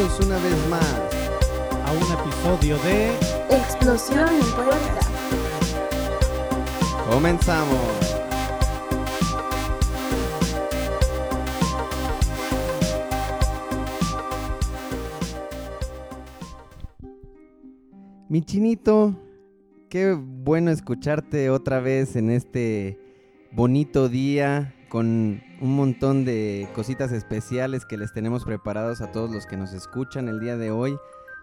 Bienvenidos una vez más a un episodio de Explosión en Puebla. Comenzamos. Mi chinito, qué bueno escucharte otra vez en este bonito día con un montón de cositas especiales que les tenemos preparados a todos los que nos escuchan el día de hoy.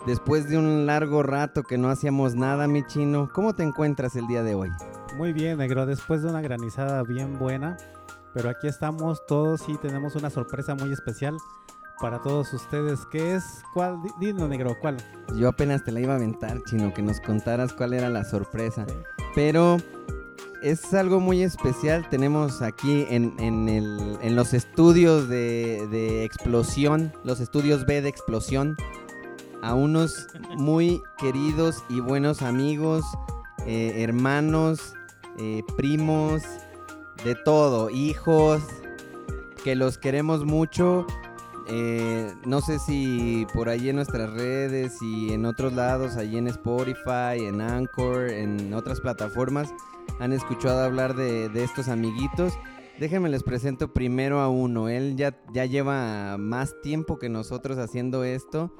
Después de un largo rato que no hacíamos nada, mi chino, ¿cómo te encuentras el día de hoy? Muy bien, negro, después de una granizada bien buena, pero aquí estamos todos y tenemos una sorpresa muy especial para todos ustedes. ¿Qué es? ¿Cuál? Dino, negro, ¿cuál? Yo apenas te la iba a aventar, chino, que nos contaras cuál era la sorpresa. Pero es algo muy especial. Tenemos aquí en, en, los estudios de, explosión, los estudios B de explosión, a unos muy queridos y buenos amigos, eh, hermanos, eh, primos, de todo, hijos, que los queremos mucho eh, no sé si por ahí en nuestras redes y en otros lados, allí en Spotify, en Anchor, en otras plataformas, han escuchado hablar de, estos amiguitos. Déjenme les presento primero a uno. Él ya, ya lleva más tiempo que nosotros haciendo esto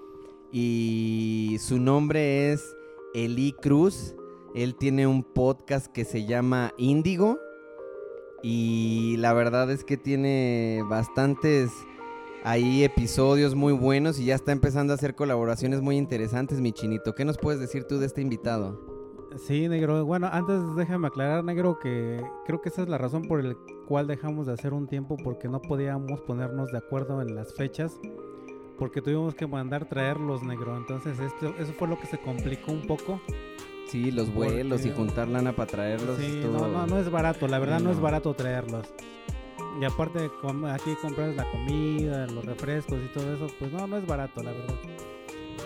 y su nombre es Eli Cruz. Él tiene un podcast que se llama Índigo y la verdad es que tiene bastantes hay episodios muy buenos y ya está empezando a hacer colaboraciones muy interesantes, mi chinito. ¿Qué nos puedes decir tú de este invitado? Sí, negro. Bueno, antes déjame aclarar, negro, que creo que esa es la razón por la cual dejamos de hacer un tiempo porque no podíamos ponernos de acuerdo en las fechas porque tuvimos que mandar traerlos, negro. Entonces, esto, eso fue lo que se complicó un poco. Sí, los vuelos y juntar lana para traerlos. Sí, no, no, no es barato, la verdad no es barato traerlos. Y aparte, aquí compras la comida, los refrescos y todo eso, pues no, no es barato, la verdad.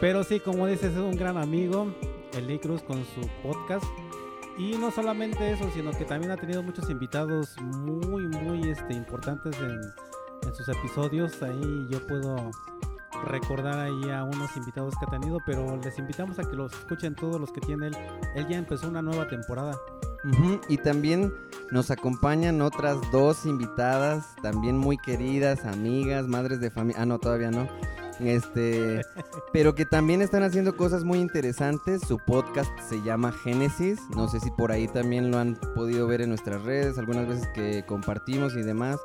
Pero sí, como dices, es un gran amigo, el Cruz con su podcast. Y no solamente eso, sino que también ha tenido muchos invitados muy, muy este, importantes en, en sus episodios. Ahí yo puedo recordar ahí a unos invitados que ha tenido, pero les invitamos a que los escuchen todos los que tiene él. Él ya empezó una nueva temporada. Y también nos acompañan otras dos invitadas, también muy queridas, amigas, madres de familia. Ah, no, todavía no. Este, pero que también están haciendo cosas muy interesantes. Su podcast se llama Génesis. No sé si por ahí también lo han podido ver en nuestras redes, algunas veces que compartimos y demás.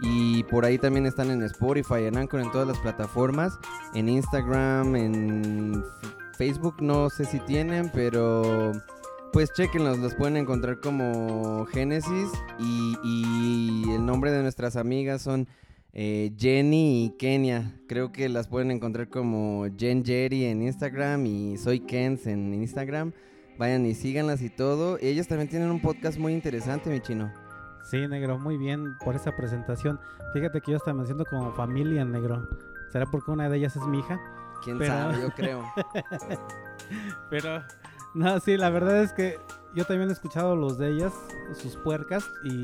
Y por ahí también están en Spotify, en Anchor, en todas las plataformas. En Instagram, en Facebook, no sé si tienen, pero pues chequenlos, los pueden encontrar como Génesis y, el nombre de nuestras amigas son eh, Jenny y Kenia. Creo que las pueden encontrar como Jen Jerry en Instagram y Soy Kens en Instagram. Vayan y síganlas y todo. Ellos también tienen un podcast muy interesante, mi chino. Sí, negro, muy bien por esa presentación. Fíjate que yo estaba me siento como familia, negro. ¿Será porque una de ellas es mi hija? Quién sabe, yo creo. Pero no, sí, la verdad es que yo también he escuchado los de ellas, sus puercas, y,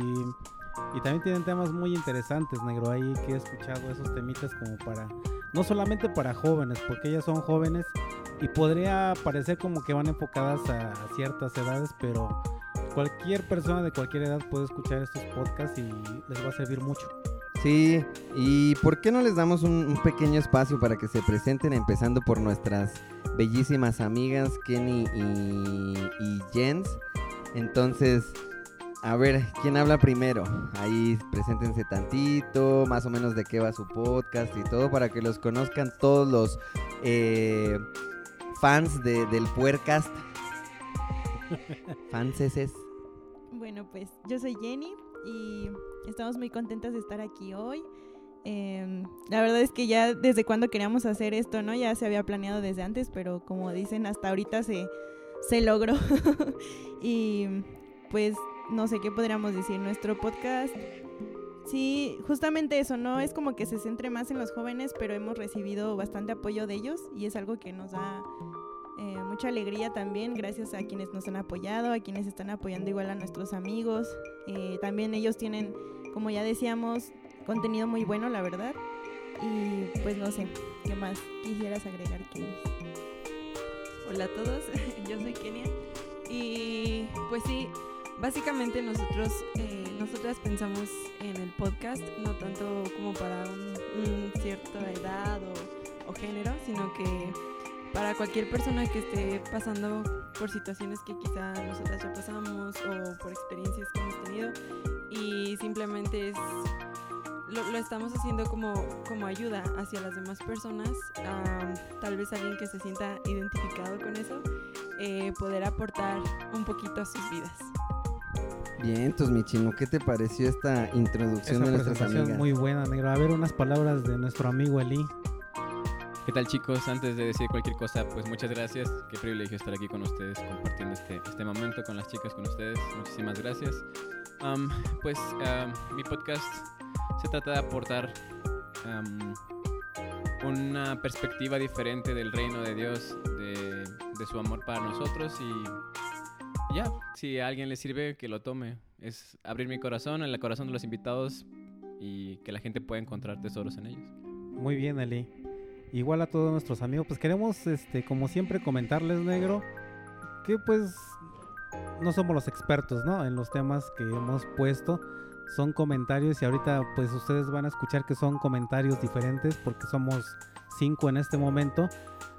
también tienen temas muy interesantes, negro, ahí que he escuchado esos temitas como para, no solamente para jóvenes, porque ellas son jóvenes y podría parecer como que van enfocadas a, ciertas edades, pero cualquier persona de cualquier edad puede escuchar estos podcasts y les va a servir mucho. Sí, y ¿por qué no les damos un, pequeño espacio para que se presenten, empezando por nuestras bellísimas amigas Kenny y, Jens? Entonces, a ver, ¿quién habla primero? Ahí preséntense tantito, más o menos de qué va su podcast y todo, para que los conozcan todos los eh, fans del Puercast. Fanses. Bueno, pues yo soy Jenny y estamos muy contentas de estar aquí hoy. Em, la verdad es que ya desde cuando queríamos hacer esto, ¿no? Ya se había planeado desde antes, pero como dicen, hasta ahorita se, se logró. y pues no sé qué podríamos decir. Nuestro podcast, sí, justamente eso, ¿no? Es como que se centre más en los jóvenes, pero hemos recibido bastante apoyo de ellos y es algo que nos da eh, mucha alegría también, gracias a quienes nos han apoyado, a quienes están apoyando igual a nuestros amigos. Eh, también ellos tienen, como ya decíamos, contenido muy bueno, la verdad. Y pues no sé, ¿qué más quisieras agregar, Kenny? Hola a todos, yo soy Kenia y pues sí, básicamente nosotros, eh, nosotras pensamos en el podcast no tanto como para un, cierta edad o, o género, sino que para cualquier persona que esté pasando por situaciones que quizá nosotras ya pasamos o por experiencias que hemos tenido y simplemente es lo, estamos haciendo como, como ayuda hacia las demás personas, tal vez alguien que se sienta identificado con eso, eh, poder aportar un poquito a sus vidas. Bien, entonces mi chino, ¿qué te pareció esta introducción de nuestras amigas? Muy buena, negro. A ver unas palabras de nuestro amigo Eli. ¿Qué tal chicos? Antes de decir cualquier cosa, pues muchas gracias. Qué privilegio estar aquí con ustedes, compartiendo este, este momento con las chicas, con ustedes. Muchísimas gracias. pues mi podcast se trata de aportar una perspectiva diferente del reino de Dios, de, su amor para nosotros y ya, si a alguien le sirve, que lo tome. Es abrir mi corazón, el corazón de los invitados y que la gente pueda encontrar tesoros en ellos. Muy bien, Eli. Igual a todos nuestros amigos, pues queremos, este, como siempre, comentarles, negro, que pues no somos los expertos, ¿no? En los temas que hemos puesto son comentarios y ahorita pues ustedes van a escuchar que son comentarios diferentes porque somos cinco en este momento,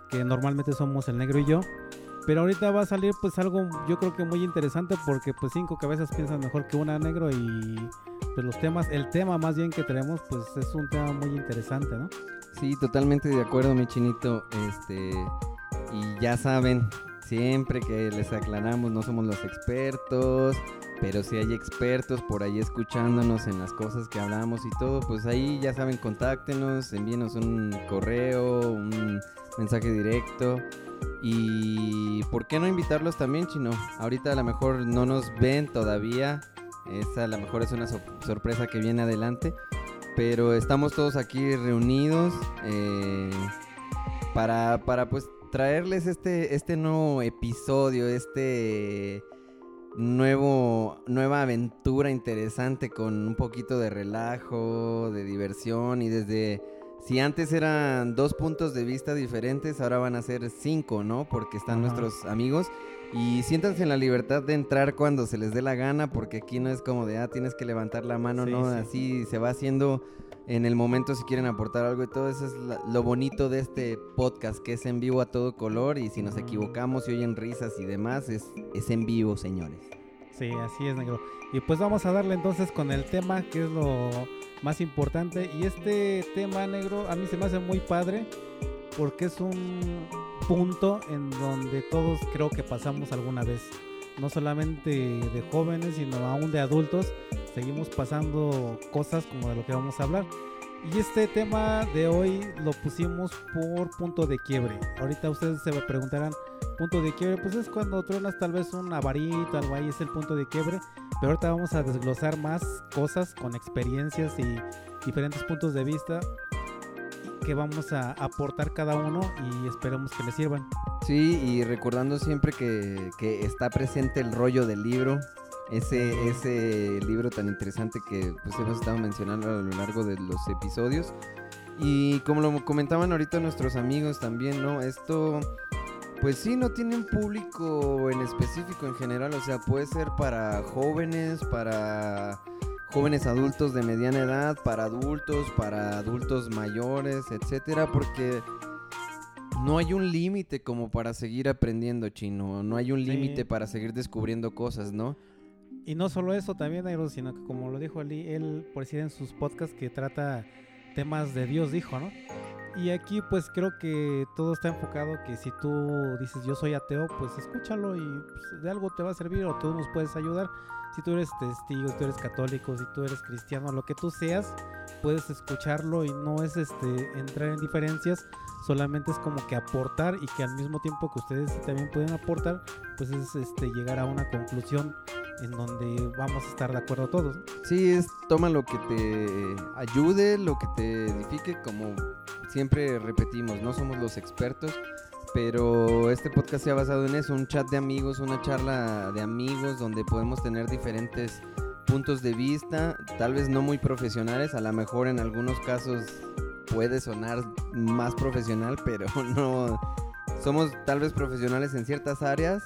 que normalmente somos el negro y yo. Pero ahorita va a salir pues algo yo creo que muy interesante porque pues cinco cabezas piensan mejor que una negro y pues los temas, el tema más bien que tenemos pues es un tema muy interesante, ¿no? Sí, totalmente de acuerdo mi chinito, este y ya saben, siempre que les aclaramos no somos los expertos, pero si hay expertos por ahí escuchándonos en las cosas que hablamos y todo, pues ahí ya saben, contáctenos, envíenos un correo, un mensaje directo. Y ¿por qué no invitarlos también, Chino? Ahorita a lo mejor no nos ven todavía. Esa a lo mejor es una sorpresa que viene adelante. Pero estamos todos aquí reunidos eh, para, para pues traerles este, este nuevo episodio, este nuevo, nueva aventura interesante con un poquito de relajo, de diversión y desde... Si antes eran dos puntos de vista diferentes, ahora van a ser cinco, ¿no? Porque están nuestros amigos. Y siéntanse en la libertad de entrar cuando se les dé la gana, porque aquí no es como de, ah, tienes que levantar la mano, no, así se va haciendo en el momento si quieren aportar algo y todo. Eso es lo bonito de este podcast que es en vivo a todo color y si nos equivocamos y oyen risas y demás es, es en vivo señores. Sí, así es negro. Y pues vamos a darle entonces con el tema que es lo más importante. Y este tema negro a mí se me hace muy padre porque es un punto en donde todos creo que pasamos alguna vez. No solamente de jóvenes, sino aún de adultos seguimos pasando cosas como de lo que vamos a hablar. Y este tema de hoy lo pusimos por punto de quiebre. Ahorita ustedes se me preguntarán, punto de quiebre, pues es cuando truenas tal vez una varita, algo ahí es el punto de quiebre. Pero ahorita vamos a desglosar más cosas con experiencias y diferentes puntos de vista que vamos a aportar cada uno y esperemos que les sirvan. Sí, y recordando siempre que, que está presente el rollo del libro, ese, ese libro tan interesante que pues, hemos estado mencionando a lo largo de los episodios. Y como lo comentaban ahorita nuestros amigos también, ¿no? Esto, pues sí, no tiene un público en específico en general, o sea, puede ser para jóvenes, para jóvenes adultos de mediana edad, para adultos, para adultos mayores, etcétera, porque no hay un límite como para seguir aprendiendo chino, no hay un límite para seguir descubriendo cosas, ¿no? Y no solo eso también, sino que como lo dijo Ali, él por decir en sus podcasts que trata temas de Dios, dijo, ¿no? Y aquí pues creo que todo está enfocado que si tú dices yo soy ateo, pues escúchalo y pues, de algo te va a servir o tú nos puedes ayudar. Si tú eres testigo, si tú eres católico, si tú eres cristiano, lo que tú seas, puedes escucharlo y no es este entrar en diferencias, solamente es como que aportar y que al mismo tiempo que ustedes también pueden aportar, pues es este llegar a una conclusión en donde vamos a estar de acuerdo todos. Sí, es toma lo que te ayude, lo que te edifique, como siempre repetimos, no somos los expertos, pero este podcast se ha basado en eso, un chat de amigos, una charla de amigos donde podemos tener diferentes puntos de vista, tal vez no muy profesionales, a lo mejor en algunos casos puede sonar más profesional, pero no. Somos tal vez profesionales en ciertas áreas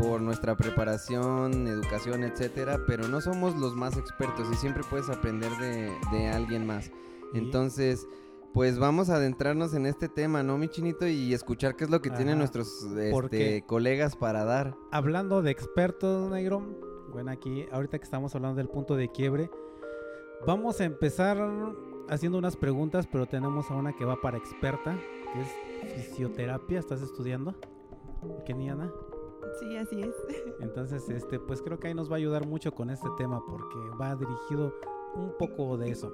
por nuestra preparación, educación, etcétera, pero no somos los más expertos y siempre puedes aprender de, de alguien más. Entonces, pues vamos a adentrarnos en este tema, ¿no, mi chinito? Y escuchar qué es lo que tienen nuestros este, porque- colegas para dar. Hablando de expertos, negro, bueno, aquí, ahorita que estamos hablando del punto de quiebre, vamos a empezar haciendo unas preguntas, pero tenemos a una que va para experta, que es fisioterapia, ¿estás estudiando? Keniana. Sí, así es. Entonces, este, pues creo que ahí nos va a ayudar mucho con este tema porque va dirigido un poco de eso.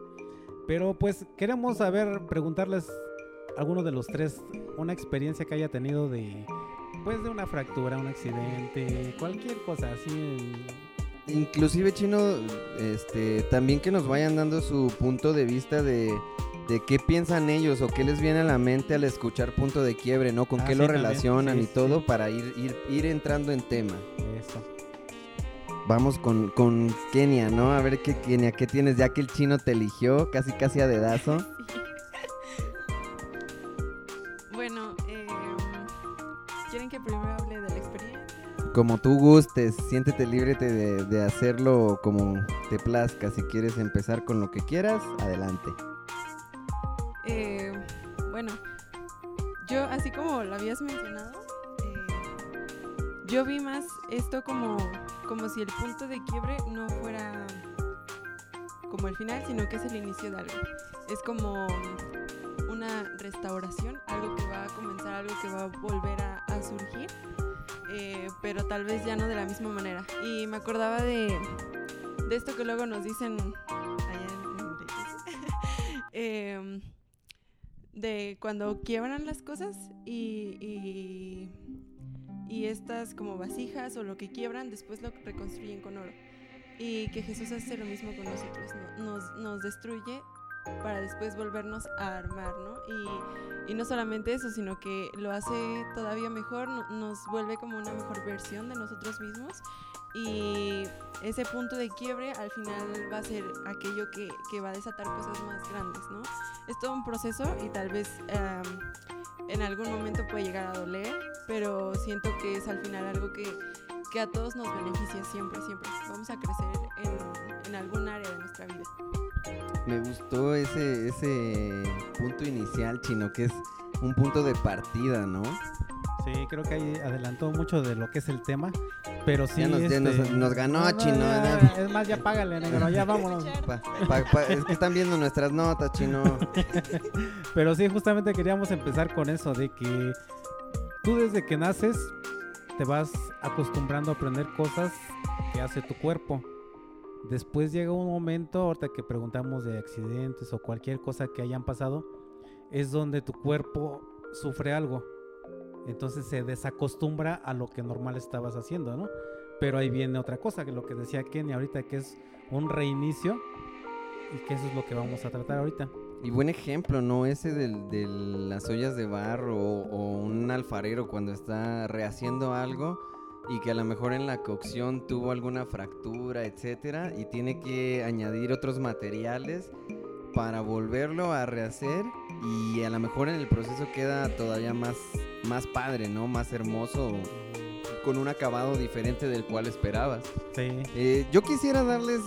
Pero pues queremos saber, preguntarles a alguno de los tres una experiencia que haya tenido de, pues de una fractura, un accidente, cualquier cosa así. Inclusive, chino, este, también que nos vayan dando su punto de vista de, de qué piensan ellos o qué les viene a la mente al escuchar punto de quiebre, ¿no? Con Ah, qué sí, lo relacionan Sí, y sí, todo para ir, ir, ir entrando en tema. Eso. Vamos con, con Kenia, ¿no? A ver qué Kenia, ¿qué tienes? Ya que el chino te eligió casi casi a dedazo. Bueno, eh, ¿quieren que primero hable de la experiencia? Como tú gustes, siéntete libre de, de hacerlo como te plazca. Si quieres empezar con lo que quieras, adelante. Eh, bueno, yo, así como lo habías mencionado, yo vi más esto como, como si el punto de quiebre no fuera como el final, sino que es el inicio de algo. Es como una restauración, algo que va a comenzar, algo que va a volver a, surgir, eh, pero tal vez ya no de la misma manera. Y me acordaba de, de esto que luego nos dicen. Em, de cuando quiebran las cosas y, y estas como vasijas o lo que quiebran después lo reconstruyen con oro. Y que Jesús hace lo mismo con nosotros, ¿no? nos, nos destruye para después volvernos a armar, ¿no? Y, y no solamente eso, sino que lo hace todavía mejor, no- nos vuelve como una mejor versión de nosotros mismos y ese punto de quiebre al final va a ser aquello que, que va a desatar cosas más grandes, ¿no? Es todo un proceso y tal vez em, en algún momento puede llegar a doler, pero siento que es al final algo que, que a todos nos beneficia siempre, siempre. Vamos a crecer en, en algún área de nuestra vida. Me gustó ese, ese punto inicial, chino, que es un punto de partida, ¿no? Sí, creo que ahí adelantó mucho de lo que es el tema, pero sí. Ya nos- ya nos- este, nos ganó, no, no, chino, ya. Es más, ya págale, negro, ya vámonos. Pa- pa- pa- es que están viendo nuestras notas, chino. Pero sí, justamente queríamos empezar con eso, de que tú desde que naces te vas acostumbrando a aprender cosas que hace tu cuerpo. Después llega un momento, ahorita que preguntamos de accidentes o cualquier cosa que hayan pasado, es donde tu cuerpo sufre algo. Entonces se desacostumbra a lo que normal estabas haciendo, ¿no? Pero ahí viene otra cosa, que lo que decía Kenny ahorita, que es un reinicio y que eso es lo que vamos a tratar ahorita. Y buen ejemplo, ¿no? Ese de las ollas de barro o un alfarero cuando está rehaciendo algo y que a lo mejor en la cocción tuvo alguna fractura, etcétera, y tiene que añadir otros materiales para volverlo a rehacer y a lo mejor en el proceso queda todavía más, más padre, ¿no? Más hermoso, con un acabado diferente del cual esperabas. Sí. Eh, yo quisiera darles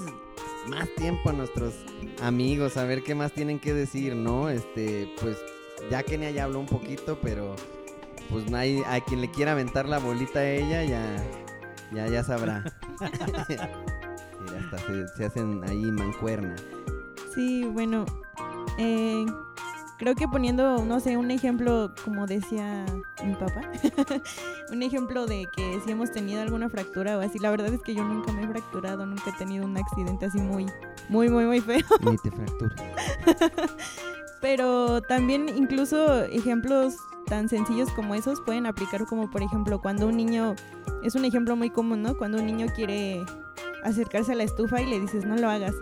más tiempo a nuestros amigos, a ver qué más tienen que decir, ¿no? Este, pues ya Kenia ya habló un poquito, pero pues no hay, a quien le quiera aventar la bolita a ella, ya, ya, ya sabrá. Mira, hasta se, se hacen ahí mancuerna. Sí, bueno, eh, creo que poniendo, no sé, un ejemplo, como decía mi papá, un ejemplo de que si hemos tenido alguna fractura o así, la verdad es que yo nunca me he fracturado, nunca he tenido un accidente así muy, muy, muy, muy feo. Ni te fracturas. Pero también incluso ejemplos tan sencillos como esos pueden aplicar como por ejemplo cuando un niño, es un ejemplo muy común, ¿no? Cuando un niño quiere acercarse a la estufa y le dices no lo hagas.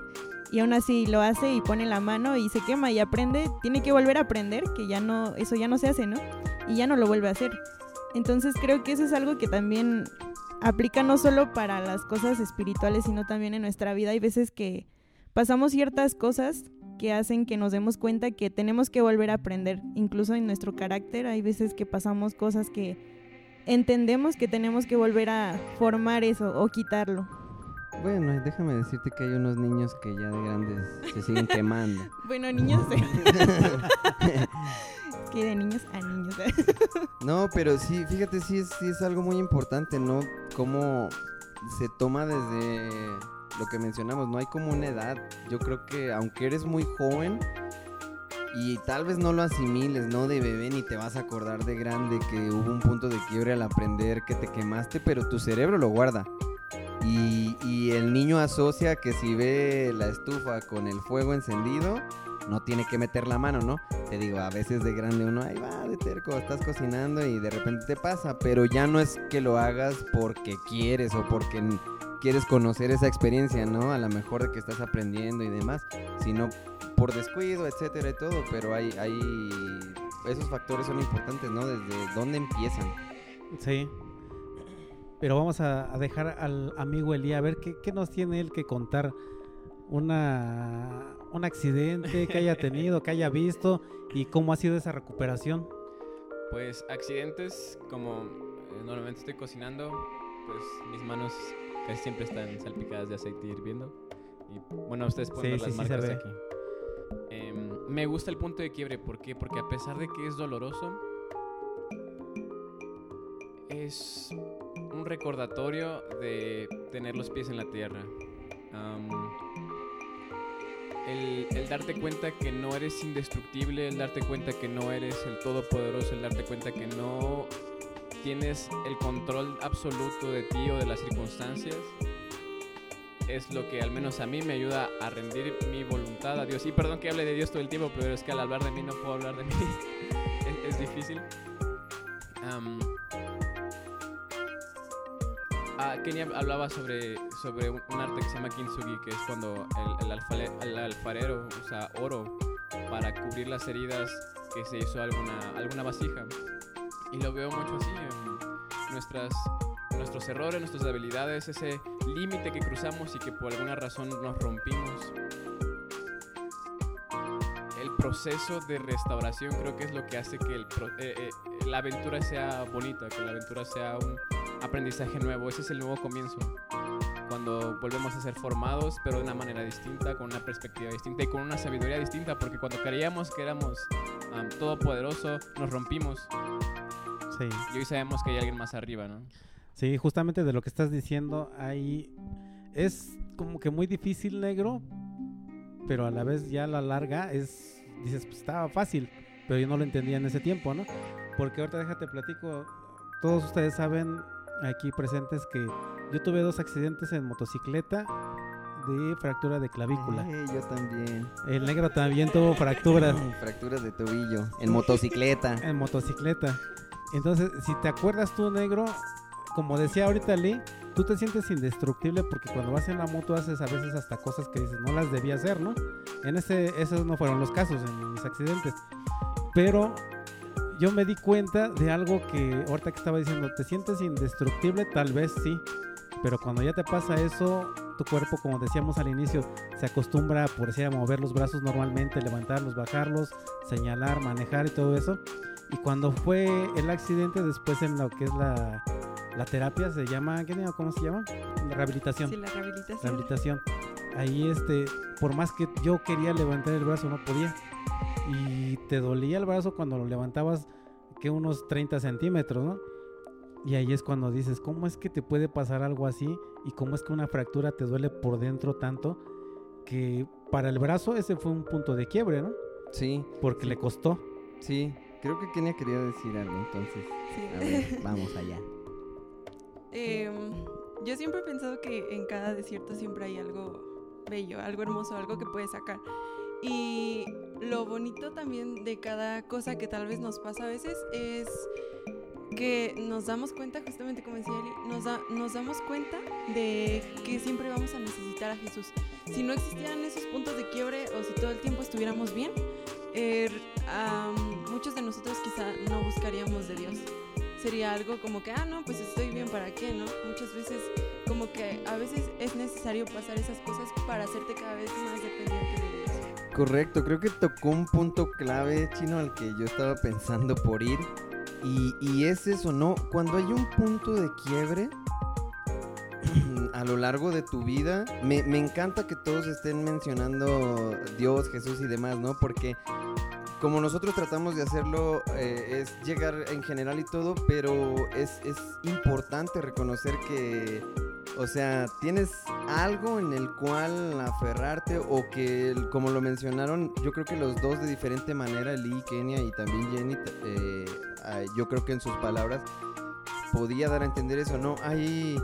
Y aún así lo hace y pone la mano y se quema y aprende, tiene que volver a aprender que ya no, eso ya no se hace, ¿no? Y ya no lo vuelve a hacer. Entonces creo que eso es algo que también aplica no solo para las cosas espirituales, sino también en nuestra vida. Hay veces que pasamos ciertas cosas que hacen que nos demos cuenta que tenemos que volver a aprender. Incluso en nuestro carácter hay veces que pasamos cosas que entendemos que tenemos que volver a formar eso o quitarlo. Bueno, déjame decirte que hay unos niños que ya de grandes se siguen quemando. Bueno, niños. que de niños a niños. no, pero sí, fíjate, sí es, sí es algo muy importante, ¿no? Cómo se toma desde lo que mencionamos, no hay como una edad. Yo creo que aunque eres muy joven y tal vez no lo asimiles, ¿no? De bebé ni te vas a acordar de grande que hubo un punto de quiebre al aprender que te quemaste, pero tu cerebro lo guarda. Y, y el niño asocia que si ve la estufa con el fuego encendido, no tiene que meter la mano, ¿no? Te digo, a veces de grande uno, ahí va, de terco, estás cocinando y de repente te pasa, pero ya no es que lo hagas porque quieres o porque quieres conocer esa experiencia, ¿no? A lo mejor de que estás aprendiendo y demás, sino por descuido, etcétera y todo, pero hay, hay, esos factores son importantes, ¿no? Desde dónde empiezan. Sí. Pero vamos a, dejar al amigo Elía a ver qué, qué nos tiene él que contar. Una, un accidente que haya tenido, que haya visto y cómo ha sido esa recuperación. Pues accidentes, como eh, normalmente estoy cocinando, pues mis manos casi siempre están salpicadas de aceite hirviendo. Y bueno, ustedes pueden ver las marcas aquí. Em, me gusta el punto de quiebre, ¿por qué? Porque a pesar de que es doloroso, es un recordatorio de tener los pies en la tierra el, darte cuenta que no eres indestructible, el darte cuenta que no eres el todopoderoso, el darte cuenta que no tienes el control absoluto de ti o de las circunstancias, es lo que al menos a mí me ayuda a rendir mi voluntad a Dios. Y perdón que hable de Dios todo el tiempo, pero es que al hablar de mí no puedo hablar de mí. es, difícil. Ah, Kenia hablaba sobre, sobre un, arte que se llama kintsugi, que es cuando el, el, alfarero usa oro para cubrir las heridas que se hizo alguna, alguna vasija. Y lo veo mucho así en nuestras, nuestros errores, nuestras debilidades, ese límite que cruzamos y que por alguna razón nos rompimos. El proceso de restauración creo que es lo que hace que el, eh, eh, la aventura sea bonita, que la aventura sea un aprendizaje nuevo, ese es el nuevo comienzo. Cuando volvemos a ser formados, pero de una manera distinta, con una perspectiva distinta y con una sabiduría distinta, porque cuando creíamos que éramos um, todopoderoso, nos rompimos. Sí. Y hoy sabemos que hay alguien más arriba, ¿no? Sí, justamente de lo que estás diciendo, ahí es como que muy difícil, negro, pero a la vez ya a la larga es, dices, pues estaba fácil, pero yo no lo entendía en ese tiempo, ¿no? Porque ahorita déjate platico, todos ustedes saben aquí presentes que yo tuve dos accidentes en motocicleta de fractura de clavícula. yo también. El negro también tuvo fracturas. fracturas de tobillo. En motocicleta. En motocicleta. Entonces, si te acuerdas tú, negro, como decía ahorita Lee, tú te sientes indestructible porque cuando vas en la moto haces a veces hasta cosas que dices no las debía hacer, ¿no? En ese, esos no fueron los casos en mis accidentes. Pero yo me di cuenta de algo que ahorita que estaba diciendo, ¿te sientes indestructible? Tal vez sí, pero cuando ya te pasa eso, tu cuerpo, como decíamos al inicio, se acostumbra, por decir, a mover los brazos normalmente, levantarlos, bajarlos, señalar, manejar y todo eso. Y cuando fue el accidente, después en lo que es la, la terapia, se llama, ¿qué, ¿cómo se llama? La rehabilitación. Sí, la rehabilitación. Rehabilitación. Ahí, este, por más que yo quería levantar el brazo, no podía y te dolía el brazo cuando lo levantabas que unos 30 centímetros, ¿no? Y ahí es cuando dices, ¿cómo es que te puede pasar algo así? Y cómo es que una fractura te duele por dentro tanto que para el brazo ese fue un punto de quiebre, ¿no? Sí. Porque le costó. Sí, creo que Kenia quería decir algo, entonces. A ver, vamos allá. Em, yo siempre he pensado que en cada desierto siempre hay algo bello, algo hermoso, algo que puedes sacar. Y lo bonito también de cada cosa que tal vez nos pasa a veces es que nos damos cuenta, justamente como decía Eli, nos, damos cuenta de que siempre vamos a necesitar a Jesús. Si no existieran esos puntos de quiebre o si todo el tiempo estuviéramos bien, er, muchos de nosotros quizá no buscaríamos de Dios. Sería algo como que, ah, no, pues estoy bien, ¿para qué? ¿No? Muchas veces, como que a veces es necesario pasar esas cosas para hacerte cada vez más dependiente. Correcto, creo que tocó un punto clave, chino, al que yo estaba pensando por ir. Y, y es eso, ¿no? Cuando hay un punto de quiebre a lo largo de tu vida, me, me encanta que todos estén mencionando Dios, Jesús y demás, ¿no? Porque como nosotros tratamos de hacerlo, eh, es llegar en general y todo, pero es, es importante reconocer que, o sea, tienes algo en el cual aferrarte o que, como lo mencionaron, yo creo que los dos de diferente manera, Lee, Kenia y también Jenny, eh, yo creo que en sus palabras podía dar a entender eso, ¿no? Hay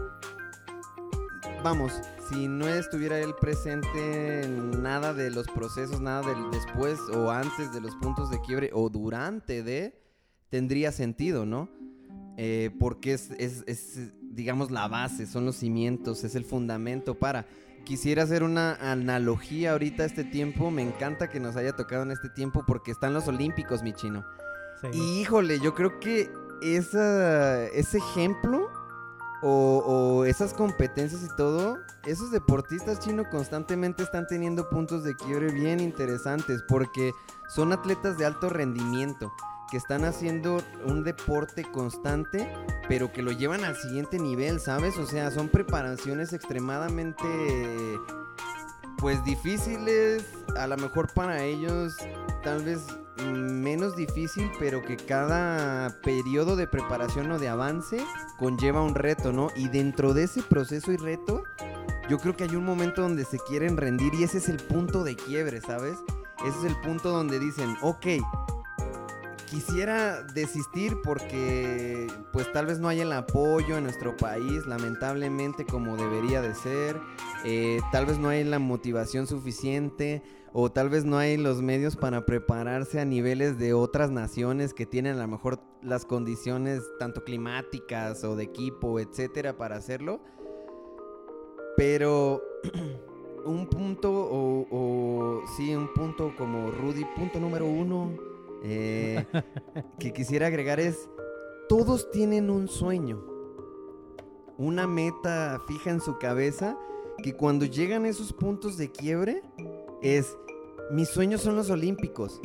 vamos, si no estuviera él presente en nada de los procesos, nada del después o antes de los puntos de quiebre o durante de, tendría sentido, ¿no? Eh, porque es, es- es, digamos, la base, son los cimientos, es el fundamento para. Quisiera hacer una analogía ahorita a este tiempo. Me encanta que nos haya tocado en este tiempo porque están los Olímpicos, mi chino. Sí. Y híjole, yo creo que esa, ese ejemplo o, o esas competencias y todo, esos deportistas chinos constantemente están teniendo puntos de quiebre bien interesantes porque son atletas de alto rendimiento que están haciendo un deporte constante, pero que lo llevan al siguiente nivel, ¿sabes? O sea, son preparaciones extremadamente, pues difíciles, a lo mejor para ellos tal vez menos difícil, pero que cada periodo de preparación o de avance conlleva un reto, ¿no? Y dentro de ese proceso y reto, yo creo que hay un momento donde se quieren rendir y ese es el punto de quiebre, ¿sabes? Ese es el punto donde dicen, ok, quisiera desistir porque pues tal vez no hay el apoyo en nuestro país, lamentablemente como debería de ser, eh, tal vez no hay la motivación suficiente o tal vez no hay los medios para prepararse a niveles de otras naciones que tienen a lo mejor las condiciones tanto climáticas o de equipo, etcétera, para hacerlo. Pero un punto o, o sí, un punto como Rudy, punto número uno, eh, que quisiera agregar es, todos tienen un sueño, una meta fija en su cabeza, que cuando llegan esos puntos de quiebre, es, mis sueños son los olímpicos,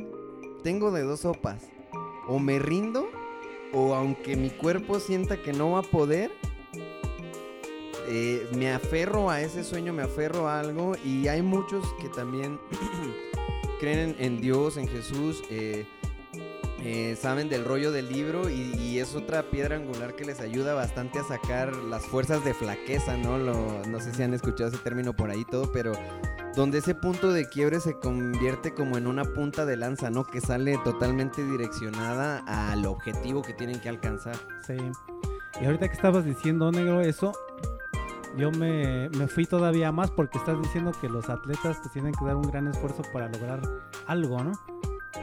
tengo de dos sopas, o me rindo, o aunque mi cuerpo sienta que no va a poder, eh, me aferro a ese sueño, me aferro a algo, y hay muchos que también creen en, en Dios, en Jesús, eh, eh, saben del rollo del libro y, es otra piedra angular que les ayuda bastante a sacar las fuerzas de flaqueza, ¿no? Lo- no sé si han escuchado ese término por ahí todo, pero donde ese punto de quiebre se convierte como en una punta de lanza, ¿no? Que sale totalmente direccionada al objetivo que tienen que alcanzar. Sí. Y ahorita que estabas diciendo, negro, eso, yo me, me fui todavía más porque estás diciendo que los atletas pues tienen que dar un gran esfuerzo para lograr algo, ¿no?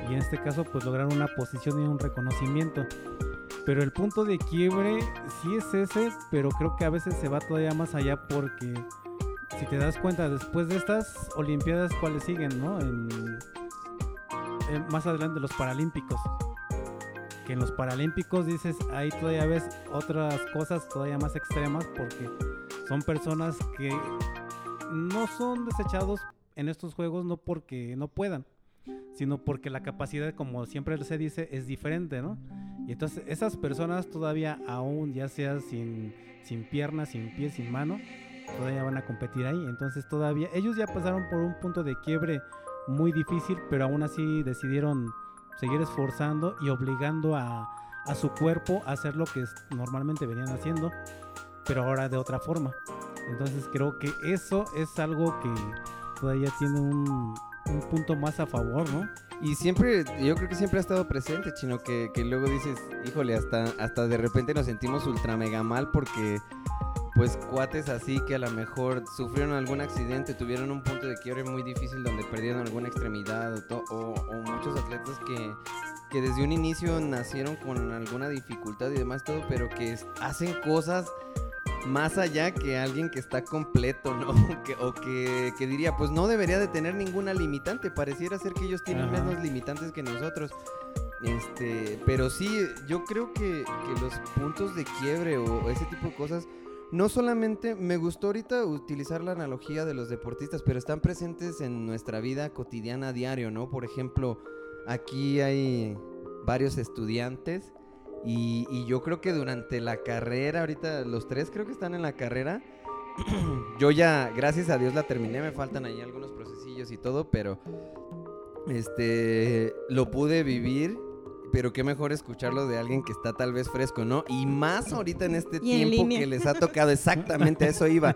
Y en este caso pues lograr una posición y un reconocimiento. Pero el punto de quiebre sí es ese, pero creo que a veces se va todavía más allá porque si te das cuenta después de estas Olimpiadas, ¿cuáles siguen, no? En, más adelante los Paralímpicos que en los Paralímpicos dices, ahí todavía ves otras cosas todavía más extremas porque son personas que no son desechados en estos juegos no porque no puedan, sino porque la capacidad, como siempre se dice, es diferente, ¿no? Y entonces esas personas todavía aún, ya sea sin, sin piernas, sin pies, sin mano, todavía van a competir ahí. Entonces todavía, ellos ya pasaron por un punto de quiebre muy difícil, pero aún así decidieron seguir esforzando y obligando a, a su cuerpo a hacer lo que normalmente venían haciendo, pero ahora de otra forma. Entonces creo que eso es algo que todavía tiene un, un punto más a favor, ¿no? Y siempre, yo creo que siempre ha estado presente, chino, que, que luego dices, híjole, hasta, hasta de repente nos sentimos ultra mega mal porque, pues, cuates así que a lo mejor sufrieron algún accidente, tuvieron un punto de quiebre muy difícil donde perdieron alguna extremidad o, o, muchos atletas que, que desde un inicio nacieron con alguna dificultad y demás todo, pero que hacen cosas más allá que alguien que está completo, ¿no? Que- o que, que diría, pues no debería de tener ninguna limitante. Pareciera ser que ellos tienen Ajá. menos limitantes que nosotros. Este, pero sí, yo creo que, que los puntos de quiebre o ese tipo de cosas no solamente me gustó ahorita utilizar la analogía de los deportistas, pero están presentes en nuestra vida cotidiana diario, ¿no? Por ejemplo, aquí hay varios estudiantes y, y yo creo que durante la carrera, ahorita los tres creo que están en la carrera, yo ya, gracias a Dios la terminé, me faltan ahí algunos procesillos y todo, pero este lo pude vivir, pero qué mejor escucharlo de alguien que está tal vez fresco, ¿no? Y más ahorita en este en tiempo que les ha tocado exactamente a eso iba.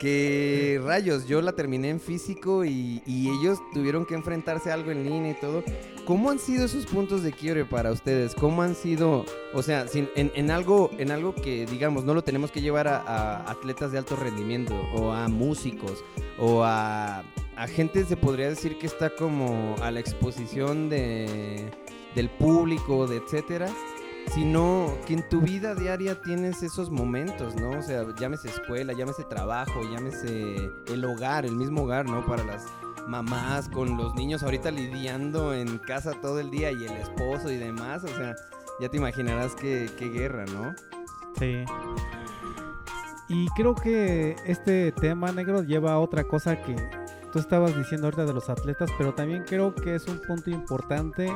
Que rayos, yo la terminé en físico y, y ellos tuvieron que enfrentarse a algo en línea y todo. ¿Cómo han sido esos puntos de quiebre para ustedes? ¿Cómo han sido, o sea, en, algo, en algo que digamos no lo tenemos que llevar a, a atletas de alto rendimiento o a músicos o a, a gente se podría decir que está como a la exposición de, del público, de etcétera, sino que en tu vida diaria tienes esos momentos, ¿no? O sea, llámese escuela, llámese trabajo, llámese el hogar, el mismo hogar, ¿no? Para las mamás con los niños ahorita lidiando en casa todo el día y el esposo y demás, o sea, ya te imaginarás qué, guerra, ¿no? Sí. Y creo que este tema negro lleva a otra cosa que tú estabas diciendo ahorita de los atletas, pero también creo que es un punto importante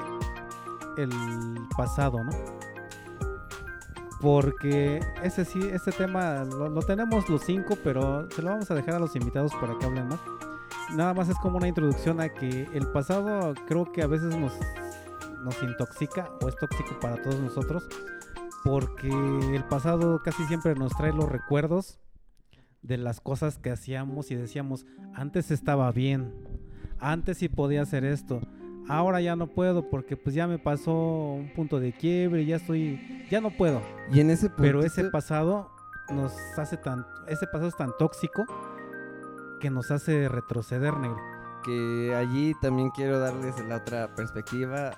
el pasado, ¿no? Porque ese sí, este tema lo, lo tenemos los cinco, pero se lo vamos a dejar a los invitados para que hablen más. Nada más es como una introducción a que el pasado creo que a veces nos, nos intoxica o es tóxico para todos nosotros porque el pasado casi siempre nos trae los recuerdos de las cosas que hacíamos y decíamos, antes estaba bien, antes sí podía hacer esto, ahora ya no puedo porque pues ya me pasó un punto de quiebre, ya estoy, ya no puedo. Y en ese Pero ese pasado nos hace tan, ese pasado es tan tóxico que nos hace retroceder, negro. que allí también quiero darles la otra perspectiva.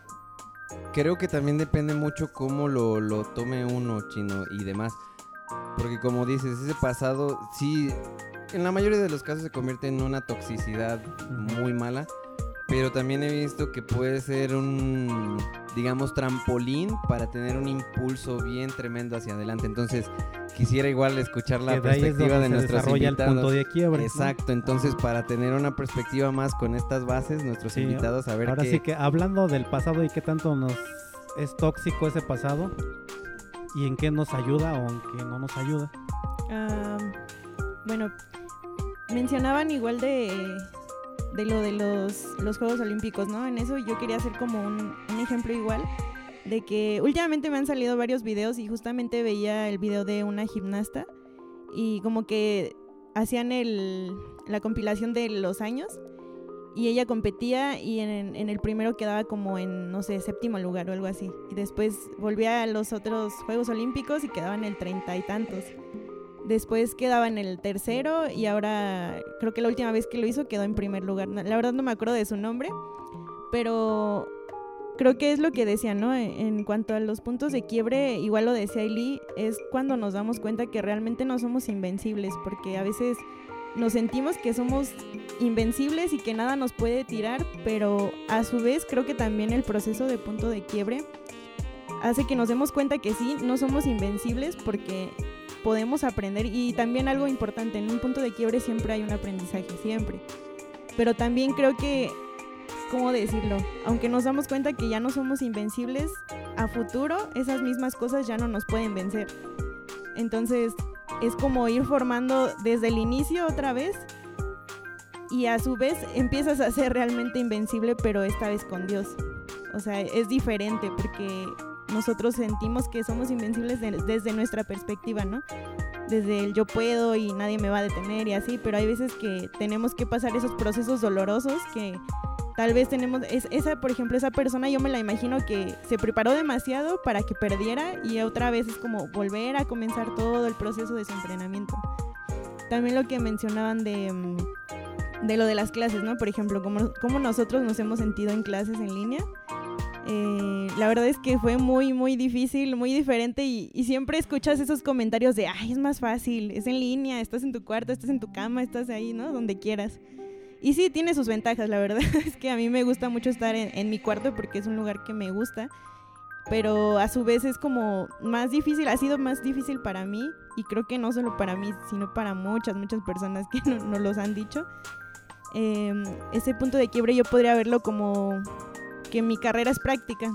Creo que también depende mucho cómo lo, lo tome uno, chino, y demás. Porque como dices, ese pasado sí, en la mayoría de los casos se convierte en una toxicidad muy mala. Pero también he visto que puede ser un, digamos, trampolín para tener un impulso bien tremendo hacia adelante. Entonces, quisiera igual escuchar la que perspectiva de nuestros desarrolla el invitados. punto de quiebre. ¿no? Exacto, entonces para tener una perspectiva más con estas bases, nuestros Sí, invitados a ver Ahora qué... sí que hablando del pasado y qué tanto nos es tóxico ese pasado y en qué nos ayuda o en qué no nos ayuda. Am, bueno, mencionaban igual de, de lo de los, los Juegos Olímpicos, ¿no? En eso yo quería hacer como un, un ejemplo igual de que últimamente me han salido varios videos y justamente veía el video de una gimnasta y como que hacían el, la compilación de los años y ella competía y en, el primero quedaba como en, no sé, séptimo lugar o algo así. Y después volvía a los otros Juegos Olímpicos y quedaba en el treinta y tantos. Después quedaba en el tercero y ahora creo que la última vez que lo hizo quedó en primer lugar. La verdad no me acuerdo de su nombre, pero creo que es lo que decía, ¿no? En, en cuanto a los puntos de quiebre, igual lo decía Eli, es cuando nos damos cuenta que realmente no somos invencibles, porque a veces nos sentimos que somos invencibles y que nada nos puede tirar, pero a su vez creo que también el proceso de punto de quiebre hace que nos demos cuenta que sí, no somos invencibles porque podemos aprender y también algo importante, en un punto de quiebre siempre hay un aprendizaje, siempre. Pero también creo que, ¿cómo decirlo? Aunque nos damos cuenta que ya no somos invencibles, a futuro esas mismas cosas ya no nos pueden vencer. Entonces es como ir formando desde el inicio otra vez y a su vez empiezas a ser realmente invencible, pero esta vez con Dios. O sea, es diferente porque nosotros sentimos que somos invencibles de- desde nuestra perspectiva, ¿no? Desde el yo puedo y nadie me va a detener y así, pero hay veces que tenemos que pasar esos procesos dolorosos que tal vez tenemos, es, esa, por ejemplo, esa persona yo me la imagino que se preparó demasiado para que perdiera y otra vez es como volver a comenzar todo el proceso de su entrenamiento. También lo que mencionaban de, mm, de lo de las clases, ¿no? Por ejemplo, cómo, cómo nosotros nos hemos sentido en clases en línea. Eh, la verdad es que fue muy, muy difícil, muy diferente y, y siempre escuchas esos comentarios de, ay, es más fácil, es en línea, estás en tu cuarto, estás en tu cama, estás ahí, ¿no? Donde quieras. Y sí, tiene sus ventajas, la verdad es que a mí me gusta mucho estar en, en mi cuarto porque es un lugar que me gusta. pero a su vez es como más difícil, ha sido más difícil para mí y creo que no solo para mí, sino para muchas, muchas personas que nos no los han dicho. Em, ese punto de quiebre yo podría verlo como que mi carrera es práctica.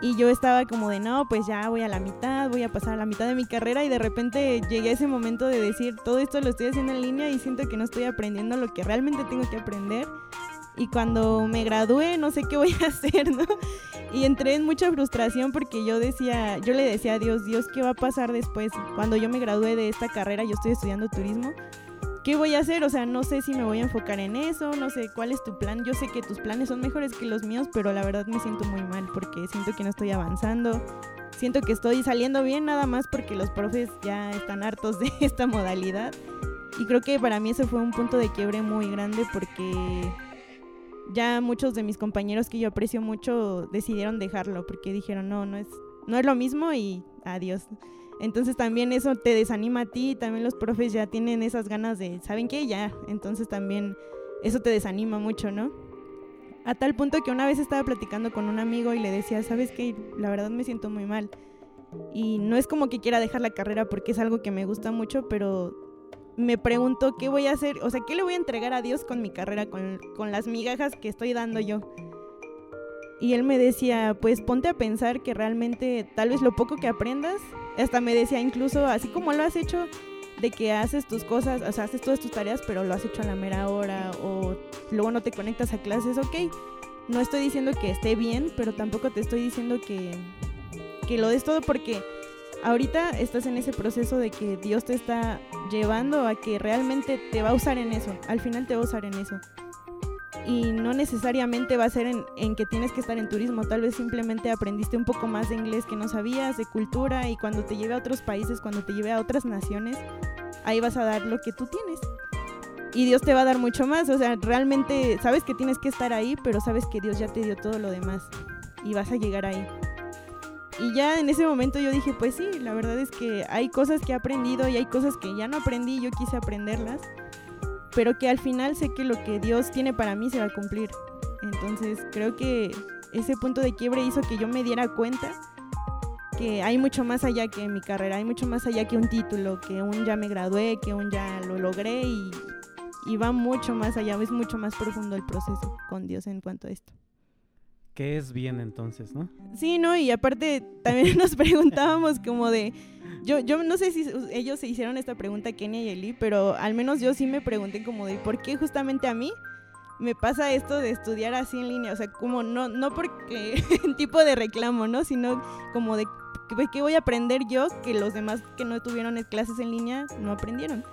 Y yo estaba como de, no, pues ya voy a la mitad, voy a pasar a la mitad de mi carrera y de repente llegué a ese momento de decir, todo esto lo estoy haciendo en línea y siento que no estoy aprendiendo lo que realmente tengo que aprender. Y cuando me gradué no sé qué voy a hacer, ¿no? Y entré en mucha frustración porque yo decía, yo le decía a Dios, Dios, ¿qué va a pasar después? Cuando yo me gradué de esta carrera, yo estoy estudiando turismo ¿qué voy a hacer? O sea, no sé si me voy a enfocar en eso, no sé cuál es tu plan. Yo sé que tus planes son mejores que los míos, pero la verdad me siento muy mal porque siento que no estoy avanzando. Siento que estoy saliendo bien nada más porque los profes ya están hartos de esta modalidad. Y creo que para mí ese fue un punto de quiebre muy grande porque ya muchos de mis compañeros que yo aprecio mucho decidieron dejarlo porque dijeron, no, no es, no es lo mismo y adiós. Entonces también eso te desanima a ti, también los profes ya tienen esas ganas de, ¿saben qué? Ya, entonces también eso te desanima mucho, ¿no? A tal punto que una vez estaba platicando con un amigo y le decía, ¿sabes qué? La verdad me siento muy mal. Y no es como que quiera dejar la carrera porque es algo que me gusta mucho, pero me pregunto qué voy a hacer, o sea, qué le voy a entregar a Dios con mi carrera, con, con las migajas que estoy dando yo. Y él me decía, pues ponte a pensar que realmente tal vez lo poco que aprendas, hasta me decía incluso, así como lo has hecho, de que haces tus cosas, o sea, haces todas tus tareas, pero lo has hecho a la mera hora o luego no te conectas a clases, ok. No estoy diciendo que esté bien, pero tampoco te estoy diciendo que, que lo des todo porque ahorita estás en ese proceso de que Dios te está llevando a que realmente te va a usar en eso, al final te va a usar en eso y no necesariamente va a ser en, que tienes que estar en turismo, tal vez simplemente aprendiste un poco más de inglés que no sabías, de cultura y cuando te lleve a otros países, cuando te lleve a otras naciones, ahí vas a dar lo que tú tienes. Y Dios te va a dar mucho más, o sea, realmente sabes que tienes que estar ahí, pero sabes que Dios ya te dio todo lo demás y vas a llegar ahí. Y ya en ese momento yo dije, pues sí, la verdad es que hay cosas que he aprendido y hay cosas que ya no aprendí, yo quise aprenderlas pero que al final sé que lo que Dios tiene para mí se va a cumplir. Entonces creo que ese punto de quiebre hizo que yo me diera cuenta que hay mucho más allá que mi carrera, hay mucho más allá que un título, que un ya me gradué, que un ya lo logré y, y va mucho más allá, es mucho más profundo el proceso con Dios en cuanto a esto. ¿Qué es bien entonces, no? Sí, no, y aparte también nos preguntábamos como de, yo, yo no sé si ellos se hicieron esta pregunta, Kenia y Eli, pero al menos yo sí me pregunté como de, ¿por qué justamente a mí me pasa esto de estudiar así en línea? O sea, como no, no porque tipo de reclamo, ¿no? Sino como de, ¿qué voy a aprender yo que los demás que no tuvieron clases en línea no aprendieron?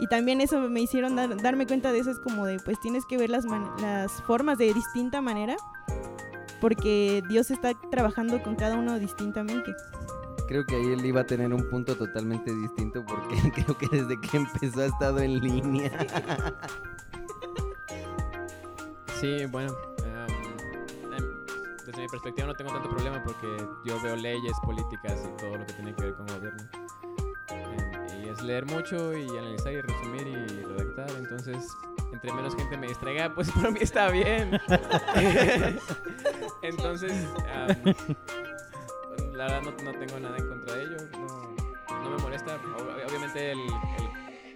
Y también eso me hicieron darme cuenta de eso, es como de, pues tienes que ver las, las formas de distinta manera porque Dios está trabajando con cada uno distintamente. Creo que ahí él iba a tener un punto totalmente distinto porque creo que desde que empezó ha estado en línea. Sí, bueno, em, desde mi perspectiva no tengo tanto problema porque yo veo leyes, políticas y todo lo que tiene que ver con gobierno. Em, y es leer mucho y analizar y resumir y redactar, entonces entre menos gente me distraiga, pues para mí está bien. Entonces, la verdad no, tengo nada en contra de ello. No, me molesta. Obviamente el,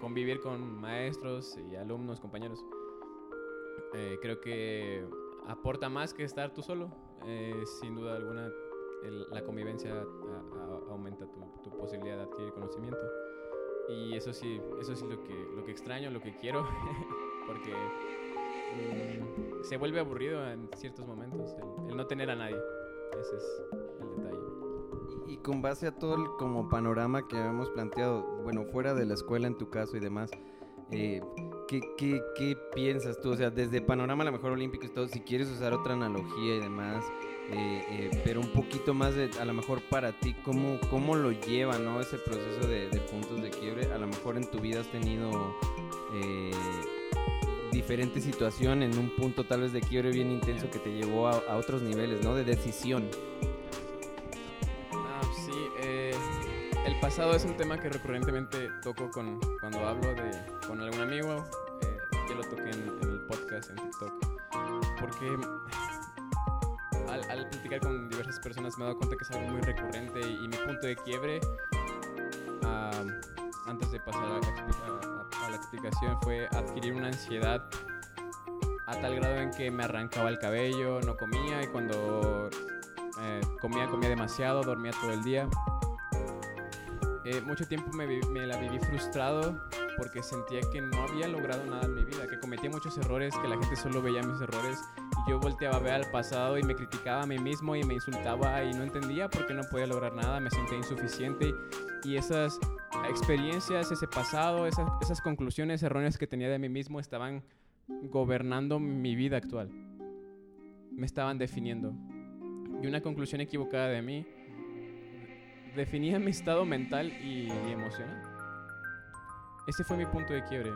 convivir con maestros y alumnos, compañeros, eh, creo que aporta más que estar tú solo. Eh, sin duda alguna, la convivencia aumenta tu, tu, posibilidad de adquirir conocimiento. Y eso sí, eso sí lo que, lo que extraño, lo que quiero, porque Mm, se vuelve aburrido en ciertos momentos el, no tener a nadie. Ese es el detalle. Y, con base a todo el como panorama que habíamos planteado, bueno, fuera de la escuela en tu caso y demás, eh, ¿qué, qué, qué, piensas tú? O sea, desde panorama a lo mejor olímpico y todo, si quieres usar otra analogía y demás, eh, eh, pero un poquito más de, a lo mejor para ti, ¿cómo, cómo lo lleva, ¿no? Ese proceso de, de puntos de quiebre. A lo mejor en tu vida has tenido diferente situación en un punto tal vez de quiebre bien intenso que te llevó a, otros niveles, ¿no? De decisión. El pasado es un tema que recurrentemente toco con, cuando hablo de, con algún amigo, eh, que lo toqué en, el podcast, en TikTok, porque al, al platicar con diversas personas me he dado cuenta que es algo muy recurrente y, y mi punto de quiebre, ah, antes de pasar a la, a- a la explicación, fue adquirir una ansiedad a tal grado en que me arrancaba el cabello, no comía y cuando eh, comía, comía demasiado, dormía todo el día. Eh, mucho tiempo me, me la viví frustrado porque sentía que no había logrado nada en mi vida, que cometía muchos errores, que la gente solo veía mis errores. Y yo volteaba a ver al pasado y me criticaba a mí mismo y me insultaba y no entendía por qué no podía lograr nada, me sentía insuficiente. Y esas experiencias, ese pasado, esas, esas conclusiones erróneas que tenía de mí mismo estaban gobernando mi vida actual, me estaban definiendo. Y una conclusión equivocada de mí definía mi estado mental y, y emocional. Ese fue mi punto de quiebre.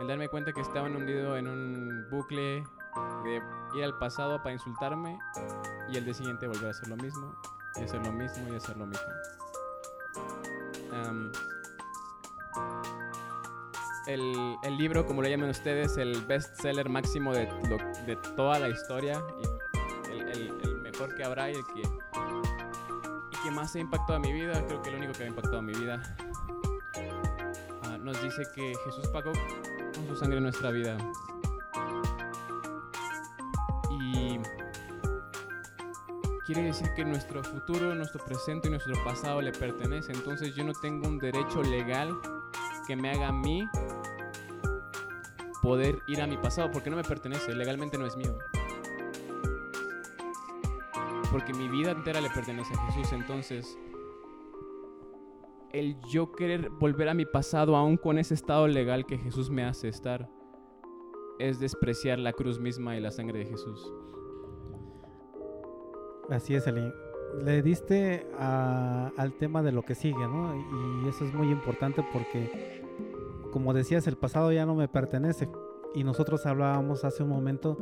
El darme cuenta que estaba hundido en un bucle de ir al pasado para insultarme y el día siguiente volver a hacer lo mismo y hacer lo mismo y hacer lo mismo. El, libro, como lo llaman ustedes, el bestseller máximo de, toda la historia el, mejor que habrá y el que más ha impactado mi vida, creo que el único que ha impactado mi vida, ah, nos dice que Jesús pagó con su sangre nuestra vida. Y quiere decir que nuestro futuro, nuestro presente y nuestro pasado le pertenece. Entonces yo no tengo un derecho legal que me haga a mí poder ir a mi pasado porque no me pertenece, legalmente no es mío. Porque mi vida entera le pertenece a Jesús, entonces el yo querer volver a mi pasado aún con ese estado legal que Jesús me hace estar es despreciar la cruz misma y la sangre de Jesús. Así es, Eli. Le diste a- al tema de lo que sigue, ¿no? Y eso es muy importante porque, como decías, el pasado ya no me pertenece. Y nosotros hablábamos hace un momento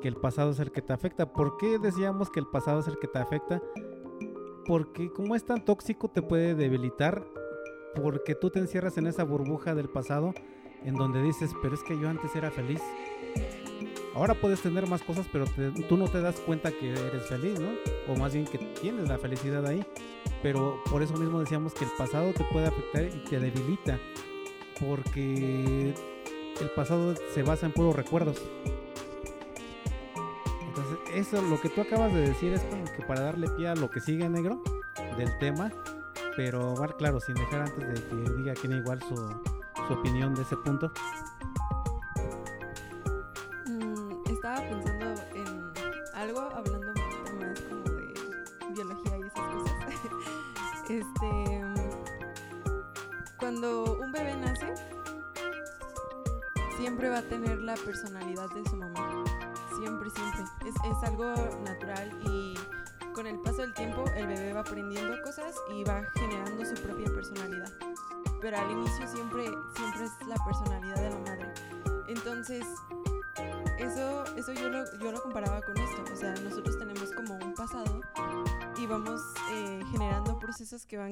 que el pasado es el que te afecta. ¿Por qué decíamos que el pasado es el que te afecta? Porque como es tan tóxico te puede debilitar porque tú te encierras en esa burbuja del pasado en donde dices, pero es que yo antes era feliz. Ahora puedes tener más cosas, pero tú no te das cuenta que eres feliz, ¿no? O más bien que tienes la felicidad ahí. Pero por eso mismo decíamos que el pasado te puede afectar y te debilita. Porque el pasado se basa en puros recuerdos. Eso, lo que tú acabas de decir es como que para darle pie a lo que sigue negro del tema. Pero, bueno, claro, sin dejar antes de que diga quien igual su, su opinión de ese punto.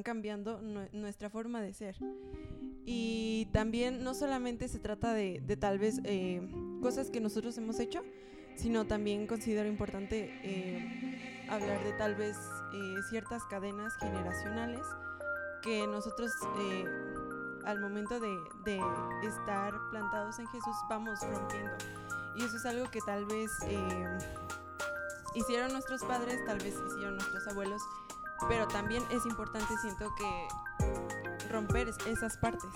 Cambiando nue- nuestra forma de ser. Y también no solamente se trata de, de tal vez eh, cosas que nosotros hemos hecho, sino también considero importante eh, hablar de tal vez eh, ciertas cadenas generacionales que nosotros eh, al momento de, de estar plantados en Jesús vamos rompiendo. Y eso es algo que tal vez eh, hicieron nuestros padres, tal vez hicieron nuestros abuelos, pero también es importante, siento que romper es- esas partes,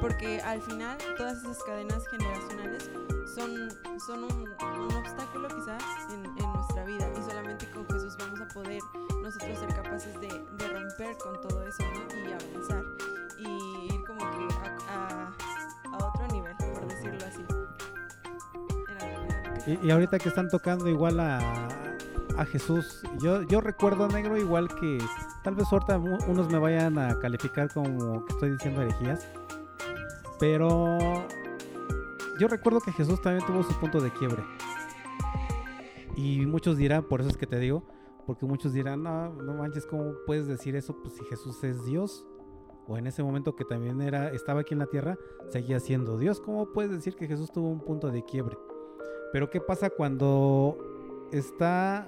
porque al final todas esas cadenas generacionales son, son un, un obstáculo quizá en, en nuestra vida y solamente con Jesús vamos a poder nosotros ser capaces de, de romper con todo eso ¿no? y avanzar y ir como que a, a- a otro nivel, por decirlo así. Y, y ahorita que están tocando igual a, a Jesús, yo, yo recuerdo negro igual que tal vez ahorita unos me vayan a calificar como que estoy diciendo herejías, pero yo recuerdo que Jesús también tuvo su punto de quiebre. Y muchos dirán, por eso es que te digo, porque muchos dirán, no, no manches, ¿cómo puedes decir eso? Pues si Jesús es Dios, o en ese momento que también era, estaba aquí en la tierra, seguía siendo Dios. ¿Cómo puedes decir que Jesús tuvo un punto de quiebre? Pero ¿qué pasa cuando está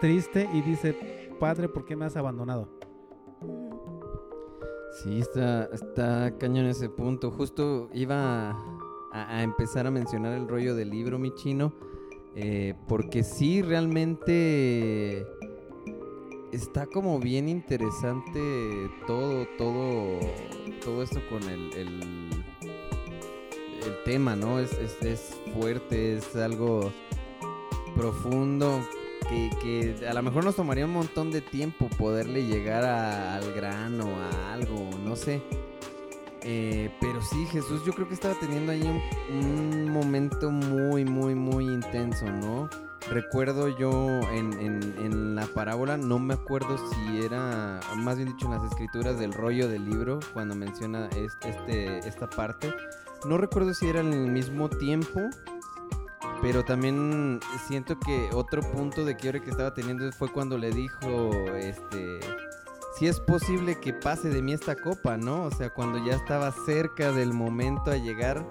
triste y dice, Padre, ¿por qué me has abandonado? Sí, está, está cañón ese punto. Justo iba a, empezar a mencionar el rollo del libro, mi chino, eh, porque sí, realmente está como bien interesante todo, todo, todo esto con el, el, el tema, ¿no? Es, es, es fuerte, es algo profundo que, que a lo mejor nos tomaría un montón de tiempo poderle llegar a- al grano, a algo, no sé. Eh, pero sí, Jesús yo creo que estaba teniendo ahí un, un momento muy, muy, muy intenso, ¿no? Recuerdo yo en, en- en la parábola, no me acuerdo si era, más bien dicho en las escrituras del rollo del libro, cuando menciona es- este, esta parte. No recuerdo si era en el mismo tiempo, pero también siento que otro punto de quiebre que estaba teniendo fue cuando le dijo, este, si es posible que pase de mí esta copa, ¿no? O sea, cuando ya estaba cerca del momento a llegar,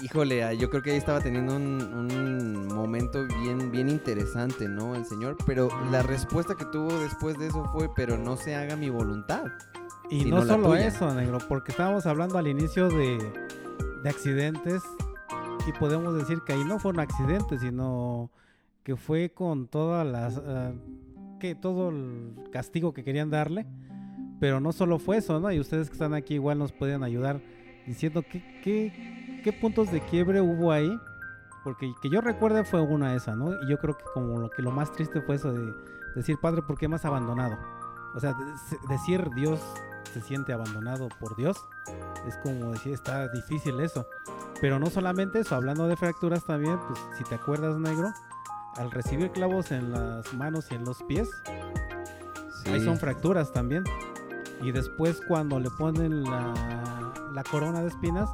híjole, ah, yo creo que ahí estaba teniendo un, un momento bien, bien interesante, ¿no? El Señor, pero la respuesta que tuvo después de eso fue, pero no se haga mi voluntad. Y no, solo eso, negro, porque estábamos hablando al inicio de, de accidentes y podemos decir que ahí no fue un accidente, sino que fue con todas las ah, que todo el castigo que querían darle, pero no solo fue eso, ¿no? Y ustedes que están aquí igual nos pueden ayudar diciendo qué, qué, qué puntos de quiebre hubo ahí, porque que yo recuerde fue una esa, ¿no? Y yo creo que como lo que lo más triste fue eso de decir, Padre, ¿por qué me has abandonado? O sea, de- decir Dios se siente abandonado por Dios, es como decir, está difícil eso. Pero no solamente eso, hablando de fracturas también, pues si te acuerdas, negro, al recibir clavos en las manos y en los pies, ahí son fracturas también. Y después cuando le ponen la, la corona de espinas,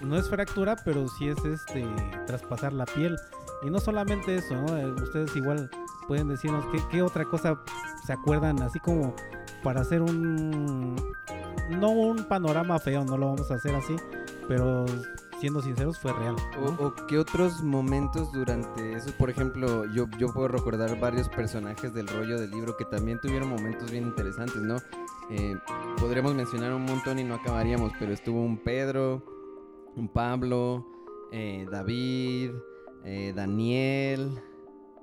no es fractura, pero sí es este traspasar la piel. Y no solamente eso, ¿no? Eh, ustedes igual pueden decirnos qué, qué otra cosa se acuerdan, así como para hacer un... No un panorama feo, no lo vamos a hacer así, pero siendo sinceros fue real. ¿no? O, o qué otros momentos durante eso, por ejemplo, yo, yo puedo recordar varios personajes del rollo del libro que también tuvieron momentos bien interesantes, ¿no? Eh, podríamos mencionar un montón y no acabaríamos, pero estuvo un Pedro, un Pablo, eh, David, eh, Daniel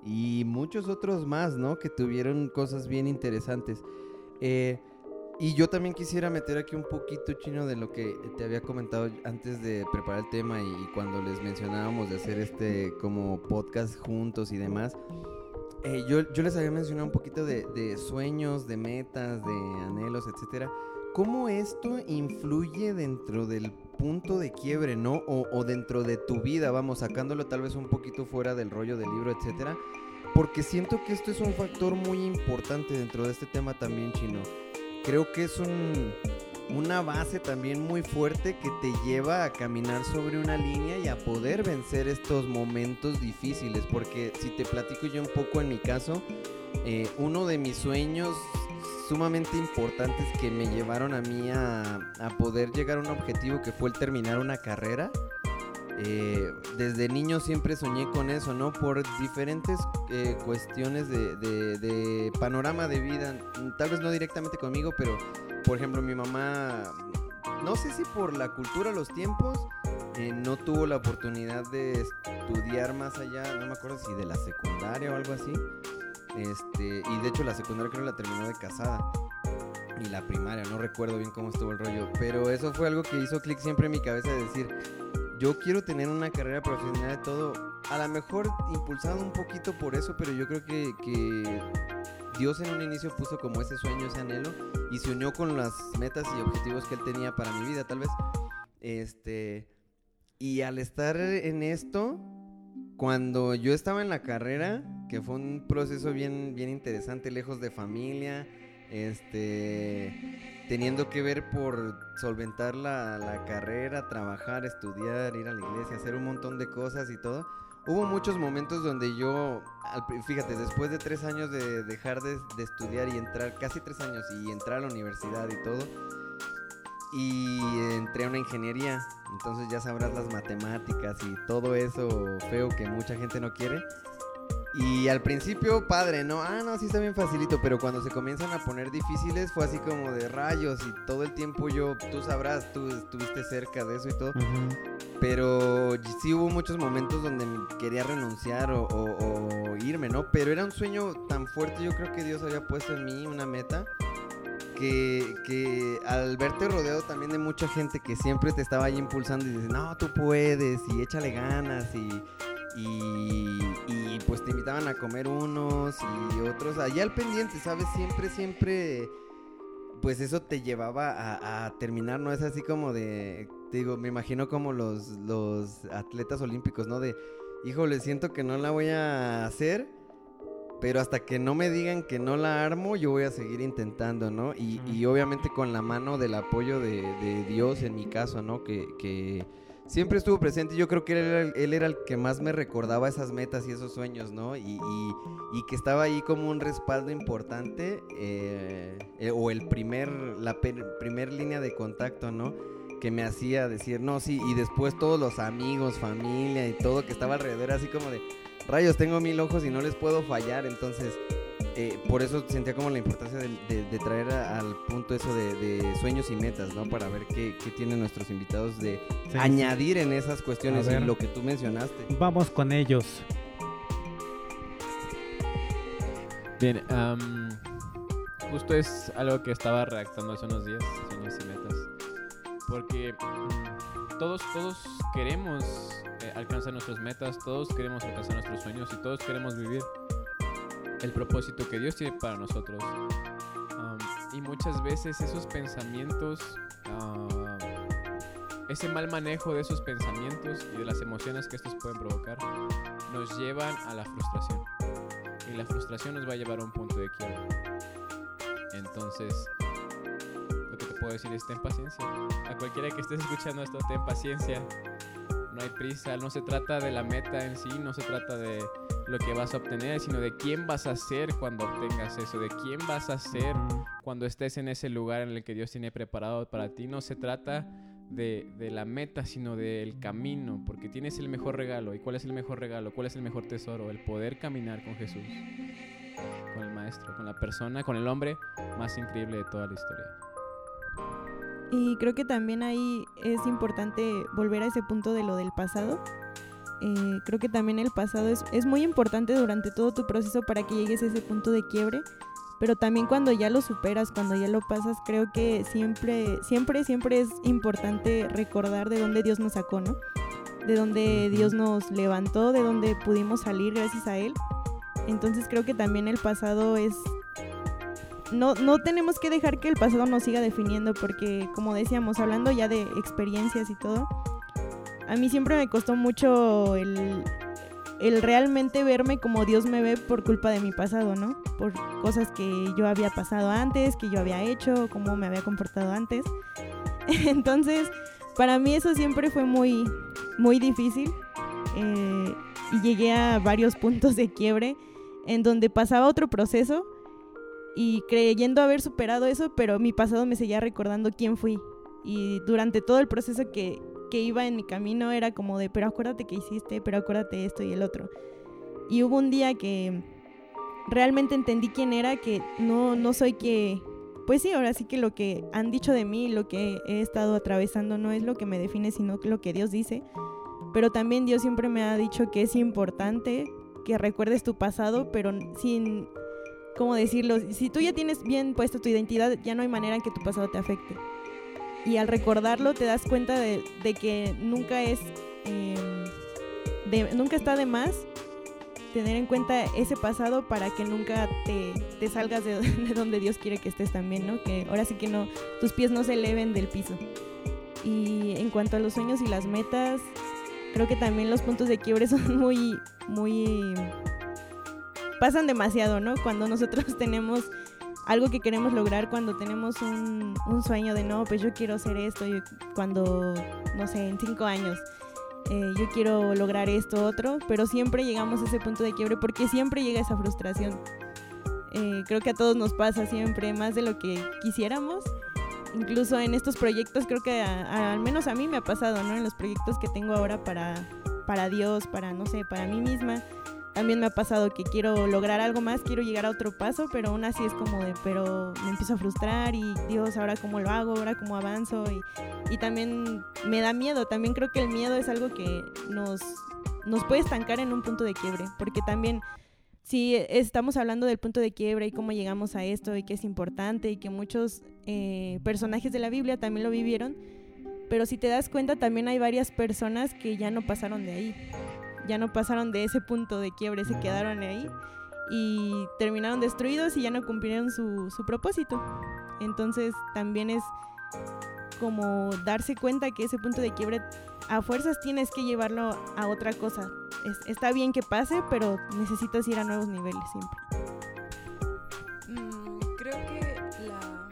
y muchos otros más, ¿no? Que tuvieron cosas bien interesantes. Eh, y yo también quisiera meter aquí un poquito, Chino, de lo que te había comentado antes de preparar el tema y, y cuando les mencionábamos de hacer este como podcast juntos y demás. Eh, yo, yo les había mencionado un poquito de, de sueños, de metas, de anhelos, etcétera. ¿Cómo esto influye dentro del punto de quiebre, no? O, o dentro de tu vida, vamos, sacándolo tal vez un poquito fuera del rollo del libro, etcétera. Porque siento que esto es un factor muy importante dentro de este tema también, Chino creo que es un, una base también muy fuerte que te lleva a caminar sobre una línea y a poder vencer estos momentos difíciles. Porque si te platico yo un poco en mi caso, eh, uno de mis sueños sumamente importantes que me llevaron a mí a, a poder llegar a un objetivo que fue el terminar una carrera. Eh, desde niño siempre soñé con eso, ¿no? Por diferentes eh, cuestiones de, panorama de vida. Tal vez no directamente conmigo, pero por ejemplo mi mamá, no sé si por la cultura, los tiempos, eh, no tuvo la oportunidad de estudiar más allá, no me acuerdo si de la secundaria o algo así. Este, y de hecho la secundaria creo la terminó de casada. Y la primaria, no recuerdo bien cómo estuvo el rollo. Pero eso fue algo que hizo clic siempre en mi cabeza de decir, yo quiero tener una carrera profesional de todo. A lo mejor impulsado un poquito por eso, pero yo creo que, que Dios en un inicio puso como ese sueño, ese anhelo, y se unió con las metas y objetivos que él tenía para mi vida, tal vez. Este. Y al estar en esto, cuando yo estaba en la carrera, que fue un proceso bien, bien interesante, lejos de familia, este, teniendo que ver por solventar la, la carrera, trabajar, estudiar, ir a la iglesia, hacer un montón de cosas y todo. Hubo muchos momentos donde yo, fíjate, después de tres años de dejar de, de estudiar y entrar, casi tres años, y entrar a la universidad y todo, y entré a una ingeniería, entonces ya sabrás las matemáticas y todo eso feo que mucha gente no quiere. Y al principio, padre, ¿no? Ah, no, sí está bien facilito, pero cuando se comienzan a poner difíciles fue así como de rayos y todo el tiempo yo, tú sabrás, tú estuviste cerca de eso y todo, pero sí hubo muchos momentos donde quería renunciar o, o- o irme, ¿no? Pero era un sueño tan fuerte, yo creo que Dios había puesto en mí una meta. Que, que al verte rodeado también de mucha gente que siempre te estaba ahí impulsando y dices, no, tú puedes y échale ganas y, y, y, pues te invitaban a comer unos y otros allá al pendiente, ¿sabes? Siempre, siempre, pues eso te llevaba a, a terminar, ¿no? Es así como de, te digo, me imagino como los, los atletas olímpicos, ¿no? De, híjole, siento que no la voy a hacer. Pero hasta que no me digan que no la armo, yo voy a seguir intentando, ¿no? Y, y obviamente con la mano del apoyo de, de Dios en mi caso, ¿no? Que, que siempre estuvo presente. Yo creo que él era, él era el que más me recordaba esas metas y esos sueños, ¿no? Y, y- y que estaba ahí como un respaldo importante eh, eh, o el primer, la pe- primer línea de contacto, ¿no? Que me hacía decir, no, sí, y después todos los amigos, familia y todo que estaba alrededor, así como de, rayos, tengo mil ojos y no les puedo fallar, entonces... eh, por eso sentía como la importancia de, de- de traer a- al punto eso de, de sueños y metas, ¿no? Para ver qué, qué tienen nuestros invitados de Sí. añadir en esas cuestiones y lo que tú mencionaste. Vamos con ellos. Bien, justo es algo que estaba redactando hace unos días, sueños y metas. Porque mm, todos, todos queremos eh, alcanzar nuestras metas, todos queremos alcanzar nuestros sueños y todos queremos vivir el propósito que Dios tiene para nosotros. Y muchas veces esos pensamientos, ese mal manejo de esos pensamientos y de las emociones que estos pueden provocar, nos llevan a la frustración. Y la frustración nos va a llevar a un punto de quiebre. Entonces, puedo decir es ten paciencia. A cualquiera que estés escuchando esto, ten paciencia. No hay prisa, no se trata de la meta en sí, no se trata de lo que vas a obtener, sino de quién vas a ser cuando obtengas eso, de quién vas a ser cuando estés en ese lugar en el que Dios tiene preparado para ti. No se trata de, de la meta, sino del camino, porque tienes el mejor regalo. ¿Y cuál es el mejor regalo? ¿Cuál es el mejor tesoro? El poder caminar con Jesús, con el Maestro, con la persona, con el hombre más increíble de toda la historia. Y creo que también ahí es importante volver a ese punto de lo del pasado. Eh, creo que también el pasado es, es muy importante durante todo tu proceso para que llegues a ese punto de quiebre. Pero también cuando ya lo superas, cuando ya lo pasas, creo que siempre, siempre, siempre es importante recordar de dónde Dios nos sacó, ¿no? De dónde. Dios nos levantó, de dónde pudimos salir gracias a Él. Entonces creo que también el pasado es no, no tenemos que dejar que el pasado nos siga definiendo porque, como decíamos, hablando ya de experiencias y todo, a mí siempre me costó mucho el, el realmente verme como Dios me ve por culpa de mi pasado, ¿no? Por cosas que yo había pasado antes, que yo había hecho, cómo me había comportado antes. Entonces, para mí eso siempre fue muy, muy difícil eh, y llegué a varios puntos de quiebre en donde pasaba otro proceso y creyendo haber superado eso, pero mi pasado me seguía recordando quién fui. Y durante todo el proceso que, que iba en mi camino era como de, pero acuérdate que hiciste, pero acuérdate esto y el otro. Y hubo un día que realmente entendí quién era, que no, no soy que... Pues sí, ahora sí que lo que han dicho de mí, lo que he estado atravesando no es lo que me define, sino lo que Dios dice. Pero también Dios siempre me ha dicho que es importante que recuerdes tu pasado, pero sin ¿cómo decirlo? Si tú ya tienes bien puesta tu identidad, ya no hay manera en que tu pasado te afecte. Y al recordarlo te das cuenta de, que nunca es, de- nunca está de más tener en cuenta ese pasado para que nunca te, te salgas de, de donde Dios quiere que estés también, ¿no? Que ahora sí que no, tus pies no se eleven del piso. Y en cuanto a los sueños y las metas, creo que también los puntos de quiebre son muy, muy pasan demasiado, ¿no? Cuando nosotros tenemos algo que queremos lograr, cuando tenemos un, un sueño de no, pues yo quiero hacer esto, yo- cuando, no sé, en cinco años, eh, yo quiero lograr esto, otro, pero siempre llegamos a ese punto de quiebre porque siempre llega esa frustración. Eh, creo que a todos nos pasa siempre más de lo que quisiéramos. Incluso en estos proyectos creo que a- a- al menos a mí me ha pasado, ¿no? En los proyectos que tengo ahora para, para Dios, para, no sé, para mí misma también me ha pasado que quiero lograr algo más, quiero llegar a otro paso, pero aún así es como de, pero me empiezo a frustrar y Dios, ahora cómo lo hago, ahora cómo avanzo y, y también me da miedo, también creo que el miedo es algo que nos, nos puede estancar en un punto de quiebre, porque también si estamos hablando del punto de quiebre y cómo llegamos a esto y que es importante y que muchos eh, personajes de la Biblia también lo vivieron, pero si te das cuenta también hay varias personas que ya no pasaron de ahí ya no pasaron de ese punto de quiebre, se quedaron ahí y terminaron destruidos y ya no cumplieron su, su propósito. Entonces también es como darse cuenta que ese punto de quiebre a fuerzas tienes que llevarlo a otra cosa. está bien que pase, pero necesitas ir a nuevos niveles siempre. Mm, creo que la,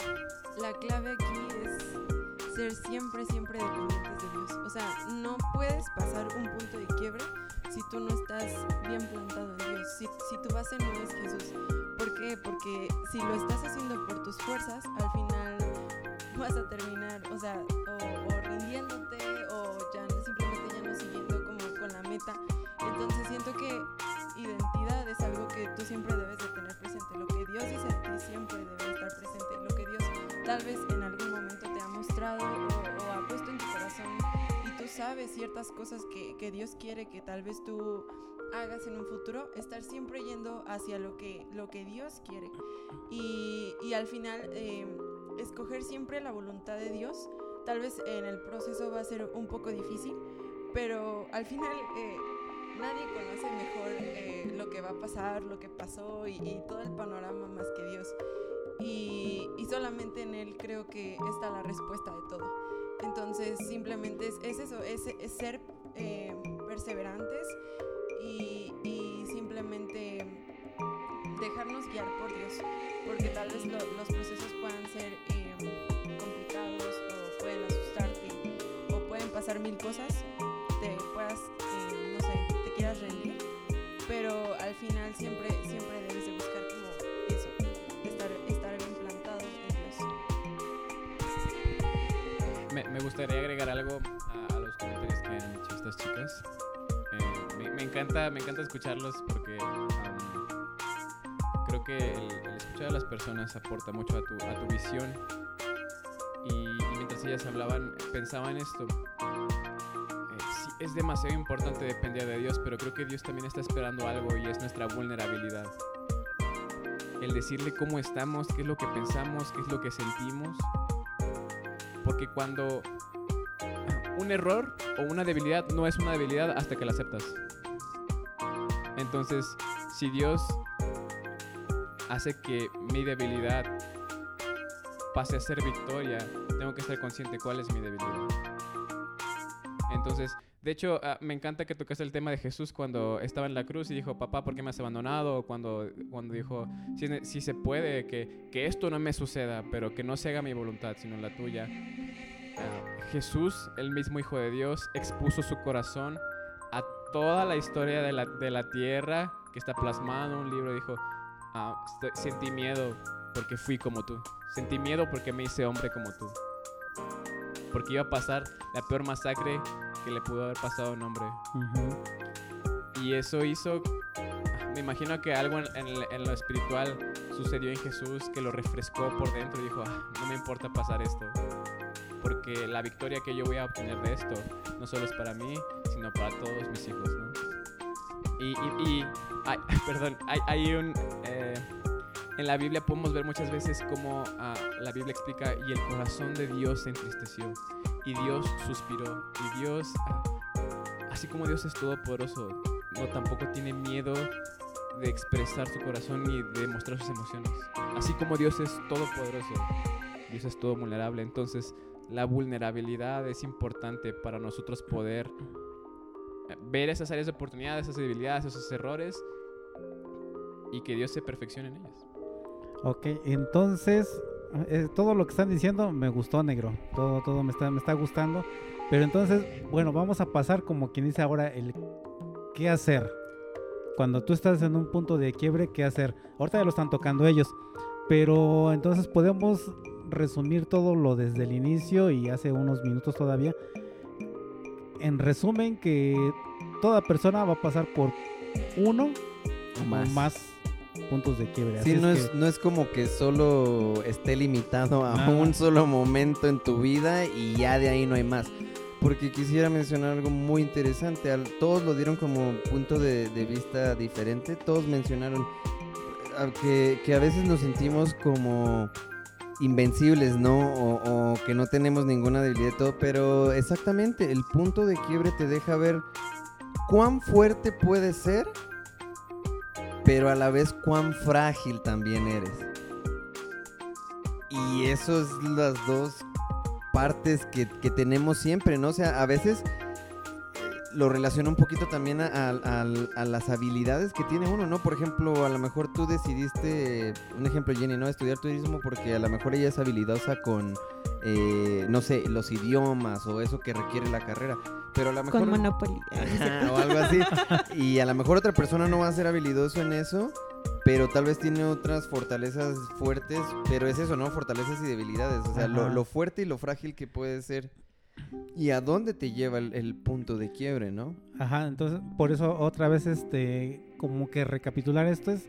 la clave aquí es ser siempre, siempre dependientes de Dios. O sea, no puedes pasar un punto de quiebre si tú no estás bien plantado en Dios, si, si tu base no es Jesús. ¿Por qué? Porque si lo estás haciendo por tus fuerzas, al final vas a terminar, o sea, o, rindiéndote o ya simplemente ya no siguiendo como con la meta. Entonces siento que identidad es algo que tú siempre debes de tener presente. Lo que Dios dice de ti siempre debe estar presente. Lo que Dios tal vez en algún momento te ha mostrado sabes ciertas cosas que, que, Dios quiere que tal vez tú hagas en un futuro, estar siempre yendo hacia lo que, lo que Dios quiere. Y, y al final, eh, escoger siempre la voluntad de Dios, tal vez en el proceso va a ser un poco difícil, pero al final eh, nadie conoce mejor eh, lo que va a pasar, lo que pasó y, y, todo el panorama más que Dios. Y, y solamente en Él creo que está la respuesta de todo. Entonces simplemente es, eso, es, ser eh, perseverantes y, simplemente dejarnos guiar por Dios, porque tal vez los procesos puedan ser eh, complicados o pueden asustarte o pueden pasar mil cosas, te puedas, eh, no sé, te quieras rendir, pero al final siempre, siempre debes de gustaría agregar algo a, los comentarios que han hecho estas chicas. Eh, me, encanta, me encanta escucharlos porque creo que el, escuchar a las personas aporta mucho a tu, a tu visión. Y, mientras ellas hablaban, pensaba en esto. Eh, es demasiado importante depender de Dios, pero creo que Dios también está esperando algo y es nuestra vulnerabilidad. El decirle cómo estamos, qué es lo que pensamos, qué es lo que sentimos porque cuando un error o una debilidad no es una debilidad hasta que la aceptas. Entonces, si Dios hace que mi debilidad pase a ser victoria, tengo que estar consciente cuál es mi debilidad. Entonces, de hecho, ah, me encanta que tocaste el tema de Jesús cuando estaba en la cruz y dijo, papá, ¿por qué me has abandonado? O cuando, cuando dijo, si, se puede, que, que, esto no me suceda, pero que no se haga mi voluntad, sino la tuya. Jesús, el mismo Hijo de Dios, expuso su corazón a toda la historia de la, de la tierra que está plasmado en un libro. Dijo, ah, sentí miedo porque fui como tú. Sentí miedo porque me hice hombre como tú. Porque iba a pasar la peor masacre que le pudo haber pasado a un hombre. Y eso hizo, me imagino que algo en, lo espiritual sucedió en Jesús que lo refrescó por dentro y dijo, ah, no me importa pasar esto. Porque la victoria que yo voy a obtener de esto no solo es para mí, sino para todos mis hijos, ¿no? Y, y, perdón, hay, hay un... Eh, en la Biblia podemos ver muchas veces cómo ah, la Biblia explica y el corazón de Dios se entristeció y Dios suspiró y Dios, ah, así como Dios es todopoderoso, no tampoco tiene miedo de expresar su corazón y de mostrar sus emociones. Así como Dios es todopoderoso, Dios es todo vulnerable. Entonces, la vulnerabilidad es importante para nosotros poder eh, ver esas áreas de oportunidad, esas debilidades, esos errores y que Dios se perfeccione en ellas. Ok, entonces eh, todo lo que están diciendo me gustó, negro. Todo, todo me está, me está gustando. Pero entonces, bueno, vamos a pasar como quien dice ahora el qué hacer. Cuando tú estás en un punto de quiebre, ¿qué hacer? Ahorita ya lo están tocando ellos. Pero entonces podemos resumir todo lo desde el inicio y hace unos minutos todavía. En resumen, que toda persona va a pasar por uno más. más puntos de quiebre. Sí, no es, no es como que solo esté limitado a un solo momento en tu vida y ya de ahí no hay más. Porque quisiera mencionar algo muy interesante. todos lo dieron como punto de, vista diferente. Todos mencionaron que, que, a veces nos sentimos como invencibles, ¿no? O, que no tenemos ninguna debilidad, todo, pero exactamente el punto de quiebre te deja ver cuán fuerte puedes ser pero a la vez cuán frágil también eres. Y eso es las dos partes que, tenemos siempre, ¿no? O sea, a veces lo relaciona un poquito también a, las habilidades que tiene uno, ¿no? Por ejemplo, a lo mejor tú decidiste, un ejemplo Jenny, ¿no? Estudiar turismo porque a lo mejor ella es habilidosa con, eh, no sé, los idiomas o eso que requiere la carrera pero a lo mejor... Con Monopoly. o algo así. Y a lo mejor otra persona no va a ser habilidoso en eso, pero tal vez tiene otras fortalezas fuertes, pero es eso, ¿no? Fortalezas y debilidades, o sea, lo, fuerte y lo frágil que puede ser. ¿Y a dónde te lleva el, punto de quiebre, no? Ajá, entonces por eso otra vez, este, como que recapitular esto es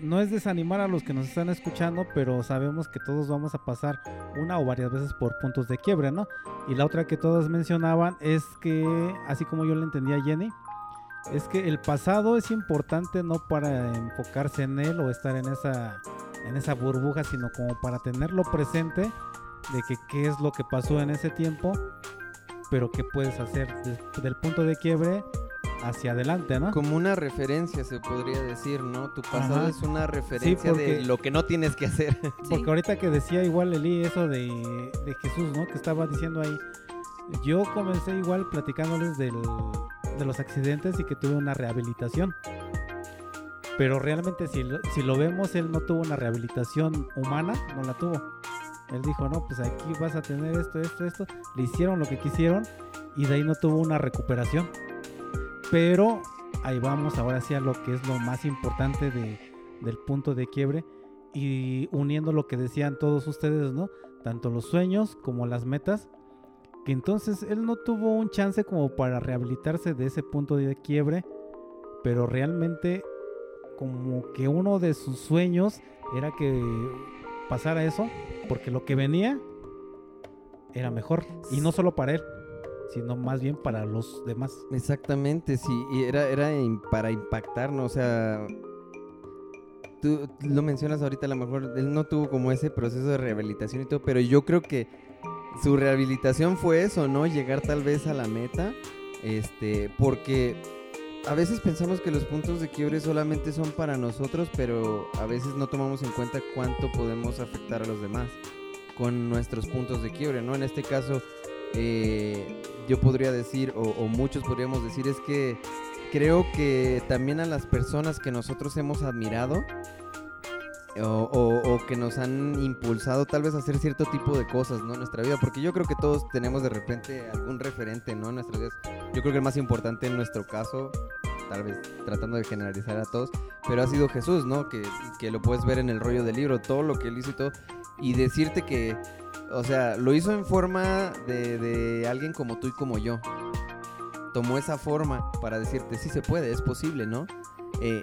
no es desanimar a los que nos están escuchando, pero sabemos que todos vamos a pasar una o varias veces por puntos de quiebre, ¿no? Y la otra que todos mencionaban es que, así como yo le entendía a Jenny, es que el pasado es importante no para enfocarse en él o estar en esa, en esa burbuja, sino como para tenerlo presente de que qué es lo que pasó en ese tiempo, pero qué puedes hacer del punto de quiebre hacia adelante, ¿no? Como una referencia se podría decir, ¿no? Tu pasado es una referencia de lo que no tienes que hacer. Porque ahorita que decía igual Eli eso de, de Jesús, ¿no? Que estaba diciendo ahí, yo comencé igual platicándoles del, de los accidentes y que tuve una rehabilitación. Pero realmente si, si lo vemos, él no tuvo una rehabilitación humana, no la tuvo. Él dijo, no, pues aquí vas a tener esto, esto, esto. Le hicieron lo que quisieron y de ahí no tuvo una recuperación. Pero ahí vamos ahora sí a lo que es lo más importante del punto de quiebre y uniendo lo que decían todos ustedes, ¿no? Tanto los sueños como las metas. Que entonces él no tuvo un chance como para rehabilitarse de ese punto de quiebre, pero realmente como que uno de sus sueños era que pasara eso, porque lo que venía era mejor. Y no solo para él, sino más bien para los demás. Exactamente, sí, y era, era para impactarnos, o sea, tú lo mencionas ahorita, a lo mejor él no tuvo como ese proceso de rehabilitación y todo, pero yo creo que su rehabilitación fue eso, ¿no? Llegar tal vez a la meta, este, porque a veces pensamos que los puntos de quiebre solamente son para nosotros, pero a veces no tomamos en cuenta cuánto podemos afectar a los demás con nuestros puntos de quiebre, ¿no? En este caso, eh, yo podría decir, o, muchos podríamos decir, es que creo que también a las personas que nosotros hemos admirado o, que nos han impulsado tal vez a hacer cierto tipo de cosas, ¿no? En nuestra vida, porque yo creo que todos tenemos de repente algún referente, ¿no? En nuestras vidas. Yo creo que el más importante en nuestro caso, tal vez tratando de generalizar a todos, pero ha sido Jesús, ¿no? Que, que lo puedes ver en el rollo del libro, todo lo que él hizo y todo, y decirte que o sea, lo hizo en forma de, alguien como tú y como yo. Tomó esa forma para decirte, sí se puede, es posible, ¿no? Eh,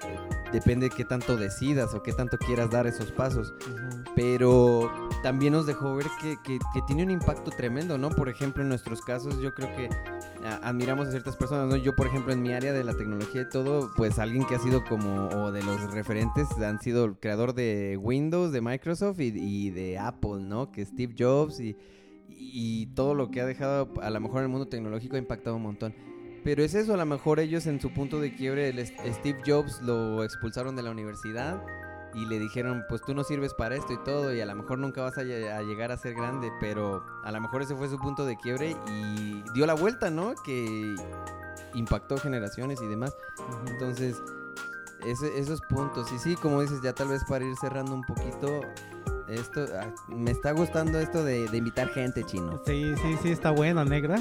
depende de qué tanto decidas o qué tanto quieras dar esos pasos. Pero también nos dejó ver que, que, tiene un impacto tremendo, ¿no? Por ejemplo, en nuestros casos, yo creo que admiramos a ciertas personas, ¿no? Yo, por ejemplo, en mi área de la tecnología y todo, pues alguien que ha sido como, o de los referentes, han sido el creador de Windows, de Microsoft y, de Apple, ¿no? Que Steve Jobs y, y todo lo que ha dejado, a lo mejor en el mundo tecnológico ha impactado un montón. Pero es eso, a lo mejor ellos en su punto de quiebre, el Steve Jobs lo expulsaron de la universidad y le dijeron, pues tú no sirves para esto y todo, y a lo mejor nunca vas a, llegar a ser grande, pero a lo mejor ese fue su punto de quiebre y dio la vuelta, ¿no? Que impactó generaciones y demás. Entonces, esos puntos, y sí, como dices, ya tal vez para ir cerrando un poquito, esto, ah, me está gustando esto de, invitar gente chino. Sí, sí, sí, está bueno, negra.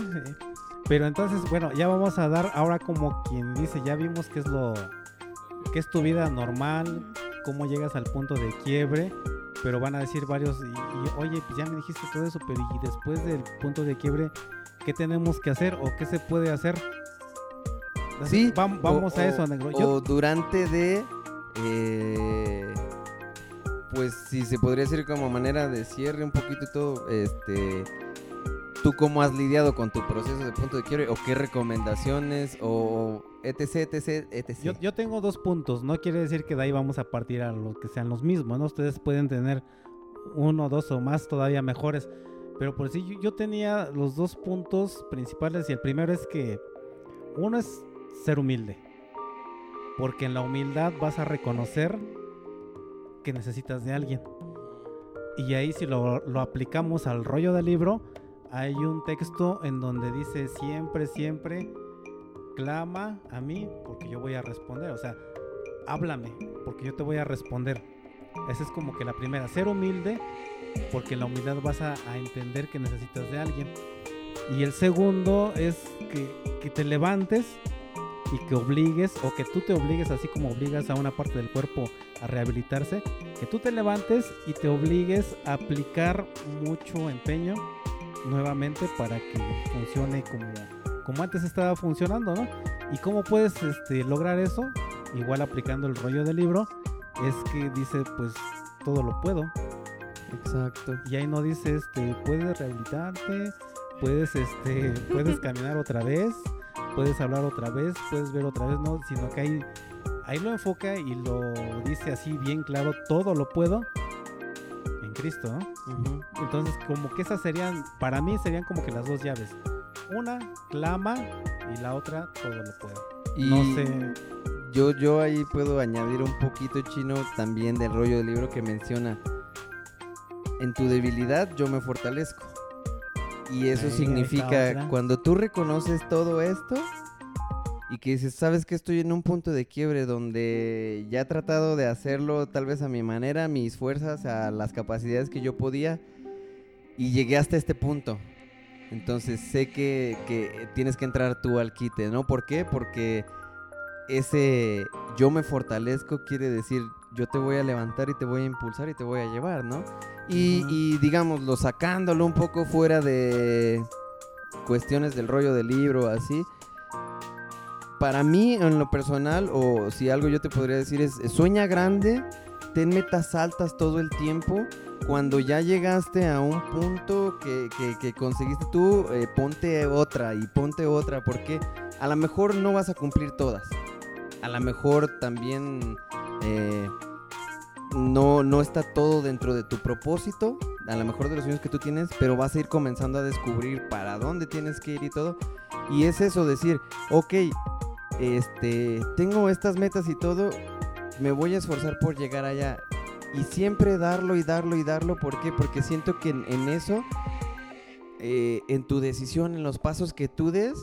Pero entonces, bueno, ya vamos a dar ahora como quien dice, ya vimos qué es lo, qué es tu vida normal, cómo llegas al punto de quiebre, pero van a decir varios, y, oye, pues ya me dijiste todo eso, pero y después del punto de quiebre, ¿qué tenemos que hacer o qué se puede hacer? Sí, vamos, a eso, negro. o durante de eh, pues si se podría decir como manera de cierre un poquito y todo, este, ¿tú cómo has lidiado con tu proceso de punto de quiebre o qué recomendaciones o etc, etc, etc? Yo, tengo dos puntos, no quiere decir que de ahí vamos a partir a los que sean los mismos, ¿no? Ustedes pueden tener uno, dos o más todavía mejores, pero por si yo, yo tenía los dos puntos principales y el primero es que uno es ser humilde, porque en la humildad vas a reconocer que necesitas de alguien. Y ahí si lo, lo aplicamos al rollo del libro, hay un texto en donde dice siempre, siempre clama a mí porque yo voy a responder. O sea, háblame porque yo te voy a responder. Esa es como que la primera, ser humilde porque en la humildad vas a, entender que necesitas de alguien. Y el segundo es que te levantes y que obligues o que tú te obligues así como obligas a una parte del cuerpo a rehabilitarse, que tú te levantes y te obligues a aplicar mucho empeño nuevamente para que funcione como, como antes estaba funcionando, ¿no? ¿Y cómo puedes este, lograr eso? Igual aplicando el rollo del libro, es que dice, pues todo lo puedo. Exacto. Y ahí no dice, este, puedes rehabilitarte, puedes, este, puedes caminar otra vez, puedes hablar otra vez, puedes ver otra vez, no, sino que ahí, ahí lo enfoca y lo dice así bien claro, todo lo puedo Cristo. Entonces, como que esas serían, para mí serían como que las dos llaves. Una, clama, y la otra, todo lo puedo. Y No sé. Yo, yo ahí puedo añadir un poquito chino también del rollo del libro que menciona. En tu debilidad yo me fortalezco. Y eso Ahí, significa cuando tú reconoces todo esto y que dices, sabes que estoy en un punto de quiebre donde ya he tratado de hacerlo tal vez a mi manera, a mis fuerzas, a las capacidades que yo podía y llegué hasta este punto. Entonces sé que, que tienes que entrar tú al quite, ¿no? ¿Por qué? Porque ese yo me fortalezco quiere decir yo te voy a levantar y te voy a impulsar y te voy a llevar, ¿no? Y, Ujú. y digámoslo, sacándolo un poco fuera de cuestiones del rollo del libro, así. Para mí, en lo personal, o si algo yo te podría decir es, sueña grande, ten metas altas todo el tiempo. Cuando ya llegaste a un punto que, que- que conseguiste tú, eh, ponte otra y ponte otra, porque a lo mejor no vas a cumplir todas. A lo mejor también eh, no, no está todo dentro de tu propósito, a lo mejor de los sueños que tú tienes, pero vas a ir comenzando a descubrir para dónde tienes que ir y todo. Y es eso, decir, ok, este, tengo estas metas y todo, me voy a esforzar por llegar allá. Y siempre darlo y darlo y darlo, ¿por qué? Porque siento que en, eso, eh, en tu decisión, en los pasos que tú des,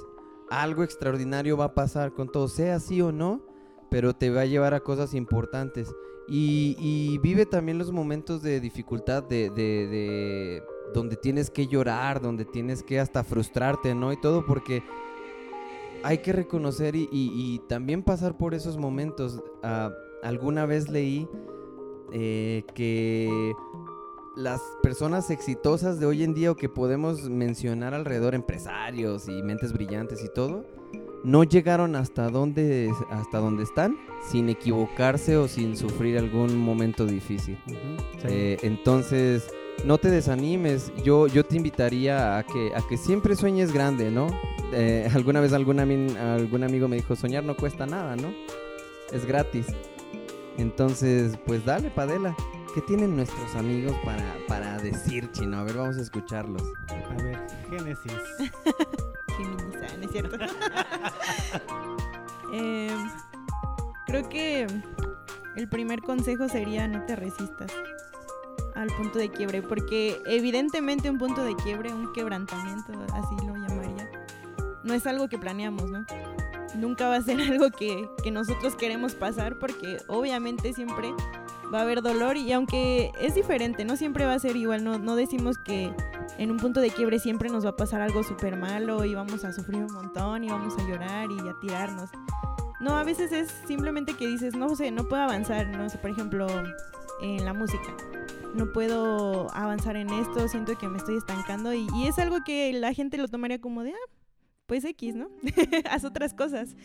algo extraordinario va a pasar con todo, sea así o no, pero te va a llevar a cosas importantes. Y, y vive también los momentos de dificultad, de, de- de- donde tienes que llorar, donde tienes que hasta frustrarte, ¿no? Y todo porque hay que reconocer y, y- y también pasar por esos momentos. Ah, alguna vez leí eh, que las personas exitosas de hoy en día o que podemos mencionar alrededor, empresarios y mentes brillantes y todo, no llegaron hasta donde, hasta donde están sin equivocarse o sin sufrir algún momento difícil. Sí. Eh, entonces, no te desanimes. Yo, yo te invitaría a que, a que siempre sueñes grande, ¿no? Eh, alguna vez algún, algún amigo me dijo, soñar no cuesta nada, ¿no? Es gratis. Entonces, pues dale, Padela. ¿Qué tienen nuestros amigos para, para decir, chino? A ver, vamos a escucharlos. A ver, Génesis. Géminis, ah, ¿no es cierto? Em, creo que el primer consejo sería no te resistas al punto de quiebre, porque evidentemente un punto de quiebre, un quebrantamiento, así lo llamaría, no es algo que planeamos, ¿no? Nunca va a ser algo que, que nosotros queremos pasar porque obviamente siempre va a haber dolor y aunque es diferente, no siempre va a ser igual, no, no decimos que en un punto de quiebre siempre nos va a pasar algo súper malo y vamos a sufrir un montón y vamos a llorar y a tirarnos. No, a veces es simplemente que dices, no sé, no puedo avanzar, no sé, por ejemplo, en la música. No puedo avanzar en esto, siento que me estoy estancando y, y es algo que la gente lo tomaría como de, ah, pues X, ¿no? Haz otras cosas.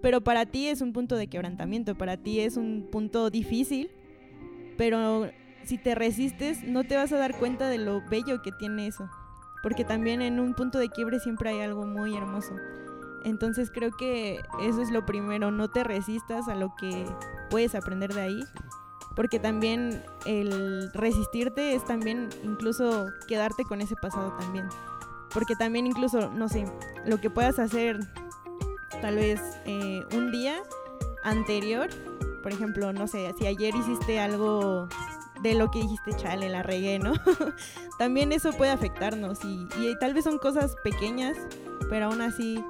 pero para ti es un punto de quebrantamiento, para ti es un punto difícil, pero si te resistes no te vas a dar cuenta de lo bello que tiene eso, porque también en un punto de quiebre siempre hay algo muy hermoso. Entonces creo que eso es lo primero, no te resistas a lo que puedes aprender de ahí, porque también el resistirte es también incluso quedarte con ese pasado también. Porque también incluso, no sé, lo que puedas hacer tal vez eh, un día anterior, por ejemplo, no sé, si ayer hiciste algo de lo que dijiste, chale, la regué, ¿no? también eso puede afectarnos y, y tal vez son cosas pequeñas, pero aún así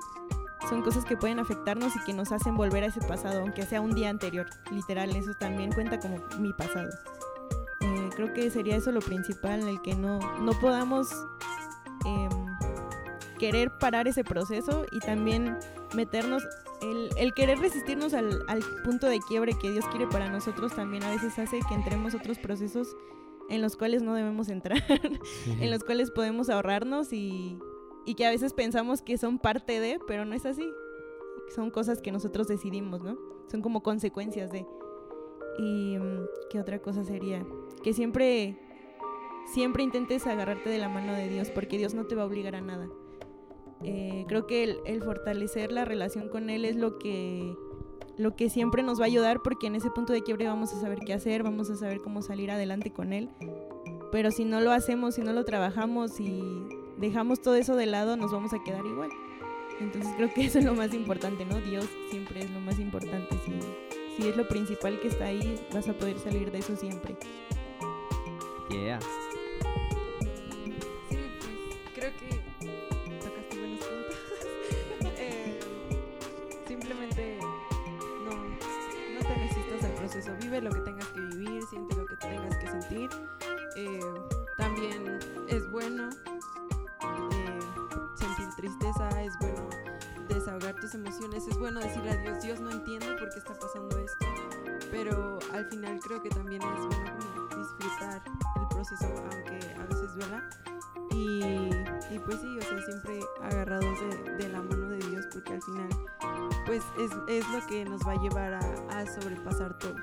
son cosas que pueden afectarnos y que nos hacen volver a ese pasado, aunque sea un día anterior. Literal, eso también cuenta como mi pasado. Eh, creo que sería eso lo principal, el que no, no podamos em, querer parar ese proceso y también meternos, el, el querer resistirnos al, al, punto de quiebre que Dios quiere para nosotros también a veces hace que entremos otros procesos en los cuales no debemos entrar, en los cuales podemos ahorrarnos y, y que a veces pensamos que son parte de, pero no es así. Son cosas que nosotros decidimos, ¿no? Son como consecuencias de. Y mm, qué otra cosa sería que siempre siempre intentes agarrarte de la mano de Dios, porque Dios no te va a obligar a nada. Eh, creo que el, el, fortalecer la relación con Él es lo que lo que siempre nos va a ayudar, porque en ese punto de quiebre vamos a saber qué hacer, vamos a saber cómo salir adelante con Él. Pero si no lo hacemos, si no lo trabajamos y dejamos todo eso de lado, nos vamos a quedar igual. Entonces creo que eso es lo más importante, ¿no? Dios siempre es lo más importante. Si, si es lo principal que está ahí, vas a poder salir de eso siempre. Yeah. Sí, pues creo que tocaste buenos puntos. eh, simplemente no, no te resistas al proceso. Vive lo que tengas que vivir, siente lo que tengas que sentir. Eh, también es bueno tristeza, es bueno desahogar tus emociones, es bueno decirle a Dios, Dios no entiendo por qué está pasando esto, pero al final creo que también es bueno disfrutar el proceso, aunque a veces duela. Y, y pues sí, o sea, siempre agarrados de, de, la mano de Dios, porque al final pues es, es lo que nos va a llevar a, a sobrepasar todo.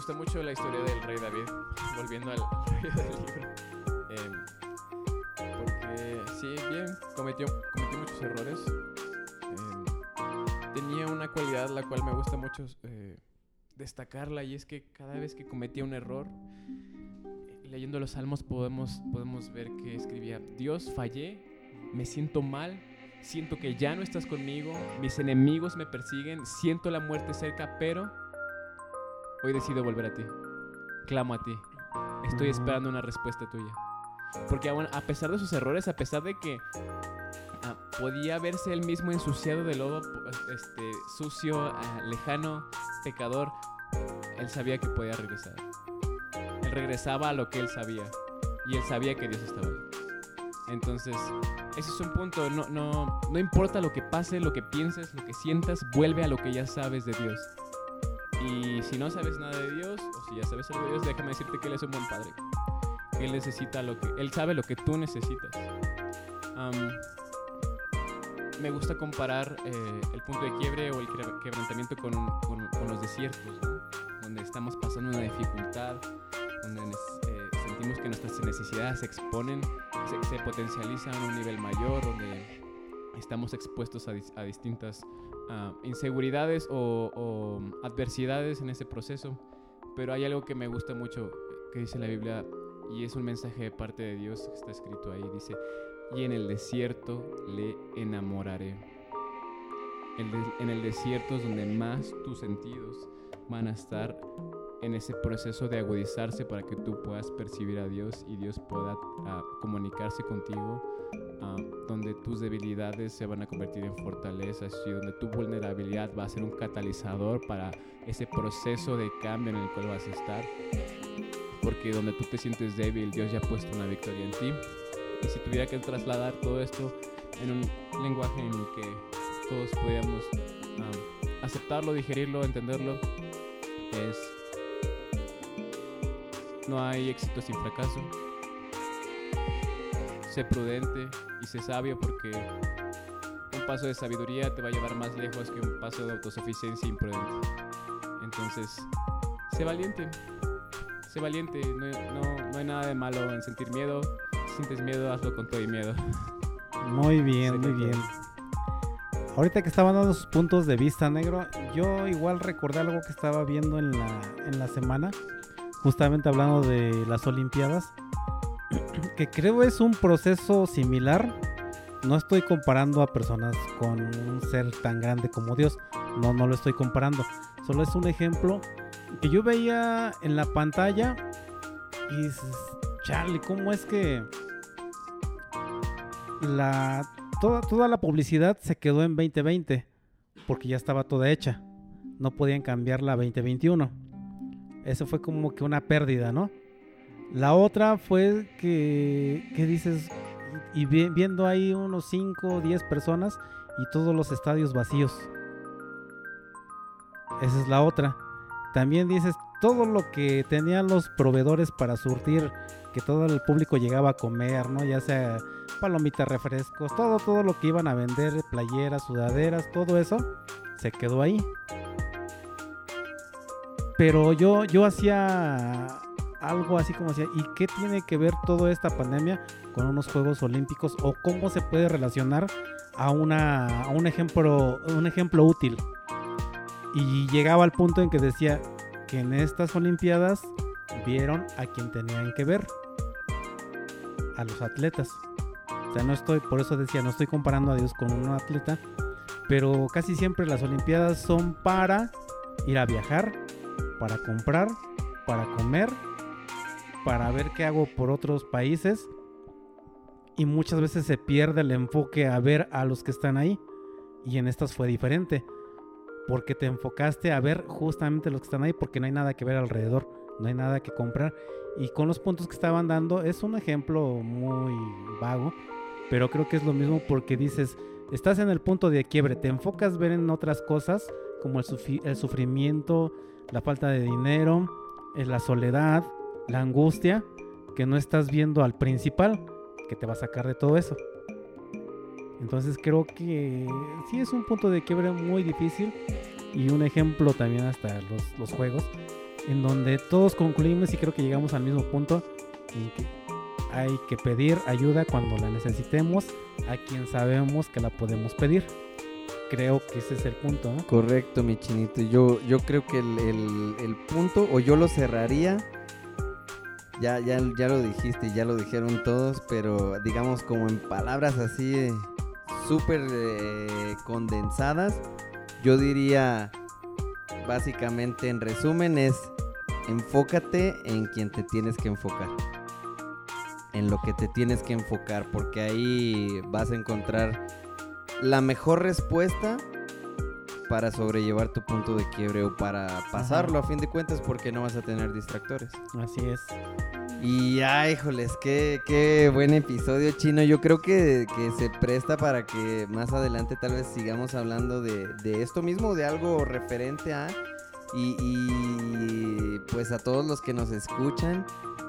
Gusta mucho la historia del rey David, volviendo al rollo del libro. Eh, porque sí, bien, cometió, cometió muchos errores. Eh, tenía una cualidad la cual me gusta mucho eh, destacarla y es que cada vez que cometía un error, leyendo los salmos podemos, podemos ver que escribía, Dios, fallé, me siento mal, siento que ya no estás conmigo, mis enemigos me persiguen, siento la muerte cerca, pero Hoy decido volver a ti. Clamo a ti. Estoy esperando una respuesta tuya. Porque a pesar de sus errores, a pesar de que ah, podía verse él mismo ensuciado de lodo, este, sucio, ah, lejano, pecador, él sabía que podía regresar. Él regresaba a lo que él sabía. Y él sabía que Dios estaba ahí. Entonces, ese es un punto. No, no, no importa lo que pase, lo que pienses, lo que sientas, vuelve a lo que ya sabes de Dios. Y si no sabes nada de Dios, o si ya sabes algo de Dios, déjame decirte que Él es un buen padre. Él necesita lo que. Él sabe lo que tú necesitas. Um, me gusta comparar eh, el punto de quiebre o el quebrantamiento con, con, con los desiertos, ¿no? donde estamos pasando una dificultad, donde eh, sentimos que nuestras necesidades se exponen, se, se, potencializan a un nivel mayor, donde estamos expuestos a, a distintas uh, inseguridades o, o, adversidades en ese proceso. Pero hay algo que me gusta mucho que dice la Biblia y es un mensaje de parte de Dios que está escrito ahí. Dice, y en el desierto le enamoraré. El en el desierto es donde más tus sentidos van a estar en ese proceso de agudizarse para que tú puedas percibir a Dios y Dios pueda uh, comunicarse contigo Donde tus debilidades se van a convertir en fortalezas y donde tu vulnerabilidad va a ser un catalizador para ese proceso de cambio en el cual vas a estar. Porque donde tú te sientes débil, Dios ya ha puesto una victoria en ti. Y si tuviera que trasladar todo esto en un lenguaje en el que todos podíamos uh, aceptarlo, digerirlo, entenderlo, es no hay éxito sin fracaso sé prudente y sé sabio porque un paso de sabiduría te va a llevar más lejos que un paso de autosuficiencia imprudente. Entonces, sé valiente. Sé valiente. No, no- no hay nada de malo en sentir miedo. Si sientes miedo, hazlo con todo y miedo. Muy bien, muy bien. Ahorita que estaban dando sus puntos de vista, negro, yo igual recordé algo que estaba viendo en la, en la semana, justamente hablando de las Olimpiadas, que creo es un proceso similar. No estoy comparando a personas con un ser tan grande como Dios, no, no lo estoy comparando. Solo es un ejemplo que yo veía en la pantalla y Charlie, ¿cómo es que la toda, toda la publicidad se quedó en 2020 porque ya estaba toda hecha. No podían cambiarla a 2021. Eso fue como que una pérdida, ¿no? La otra fue que, que dices, y vi- viendo ahí unos 5 o 10 personas y todos los estadios vacíos. Esa es la otra. También dices, todo lo que tenían los proveedores para surtir, que todo el público llegaba a comer, ¿no? Ya sea palomitas, refrescos, todo, todo lo que iban a vender, playeras, sudaderas, todo eso, se quedó ahí. Pero yo, yo hacía algo así como decía, ¿y qué tiene que ver toda esta pandemia con unos Juegos Olímpicos? ¿O cómo se puede relacionar a, una, un, ejemplo, un ejemplo útil? Y llegaba al punto en que decía que en estas Olimpiadas vieron a quien tenían que ver, a los atletas. O sea, no estoy, por eso decía, no estoy comparando a Dios con un atleta, pero casi siempre las Olimpiadas son para ir a viajar, para comprar, para comer, para ver qué hago por otros países. Y muchas veces se pierde el enfoque a ver a los que están ahí. Y en estas fue diferente porque te enfocaste a ver justamente los que están ahí porque no hay nada que ver alrededor, no hay nada que comprar. Y con los puntos que estaban dando es un ejemplo muy vago, pero creo que es lo mismo porque dices, estás en el punto de quiebre, te enfocas ver en otras cosas como el, el sufrimiento, la falta de dinero, eh, la soledad, la angustia, que no estás viendo al principal, que te va a sacar de todo eso. Entonces creo que sí es un punto de quiebre muy difícil y un ejemplo también hasta los, los juegos, en donde todos concluimos y creo que llegamos al mismo punto en que hay que pedir ayuda cuando la necesitemos a quien sabemos que la podemos pedir. Creo que ese es el punto, ¿no? Correcto, mi chinito. Yo, yo creo que el- el punto, o yo lo cerraría, ya, ya, ya lo dijiste, ya lo dijeron todos, pero digamos como en palabras así súper eh, condensadas, yo diría, básicamente en resumen es, enfócate en quien te tienes que enfocar. En lo que te tienes que enfocar, porque ahí vas a encontrar la mejor respuesta para sobrellevar tu punto de quiebre o para pasarlo a fin de cuentas porque no vas a tener distractores. Así es. Y ay, híjoles, qué, qué buen episodio chino. Yo creo que, que se presta para que más adelante tal vez sigamos hablando de, de esto mismo, de algo referente a... Y, y, pues a todos los que nos escuchan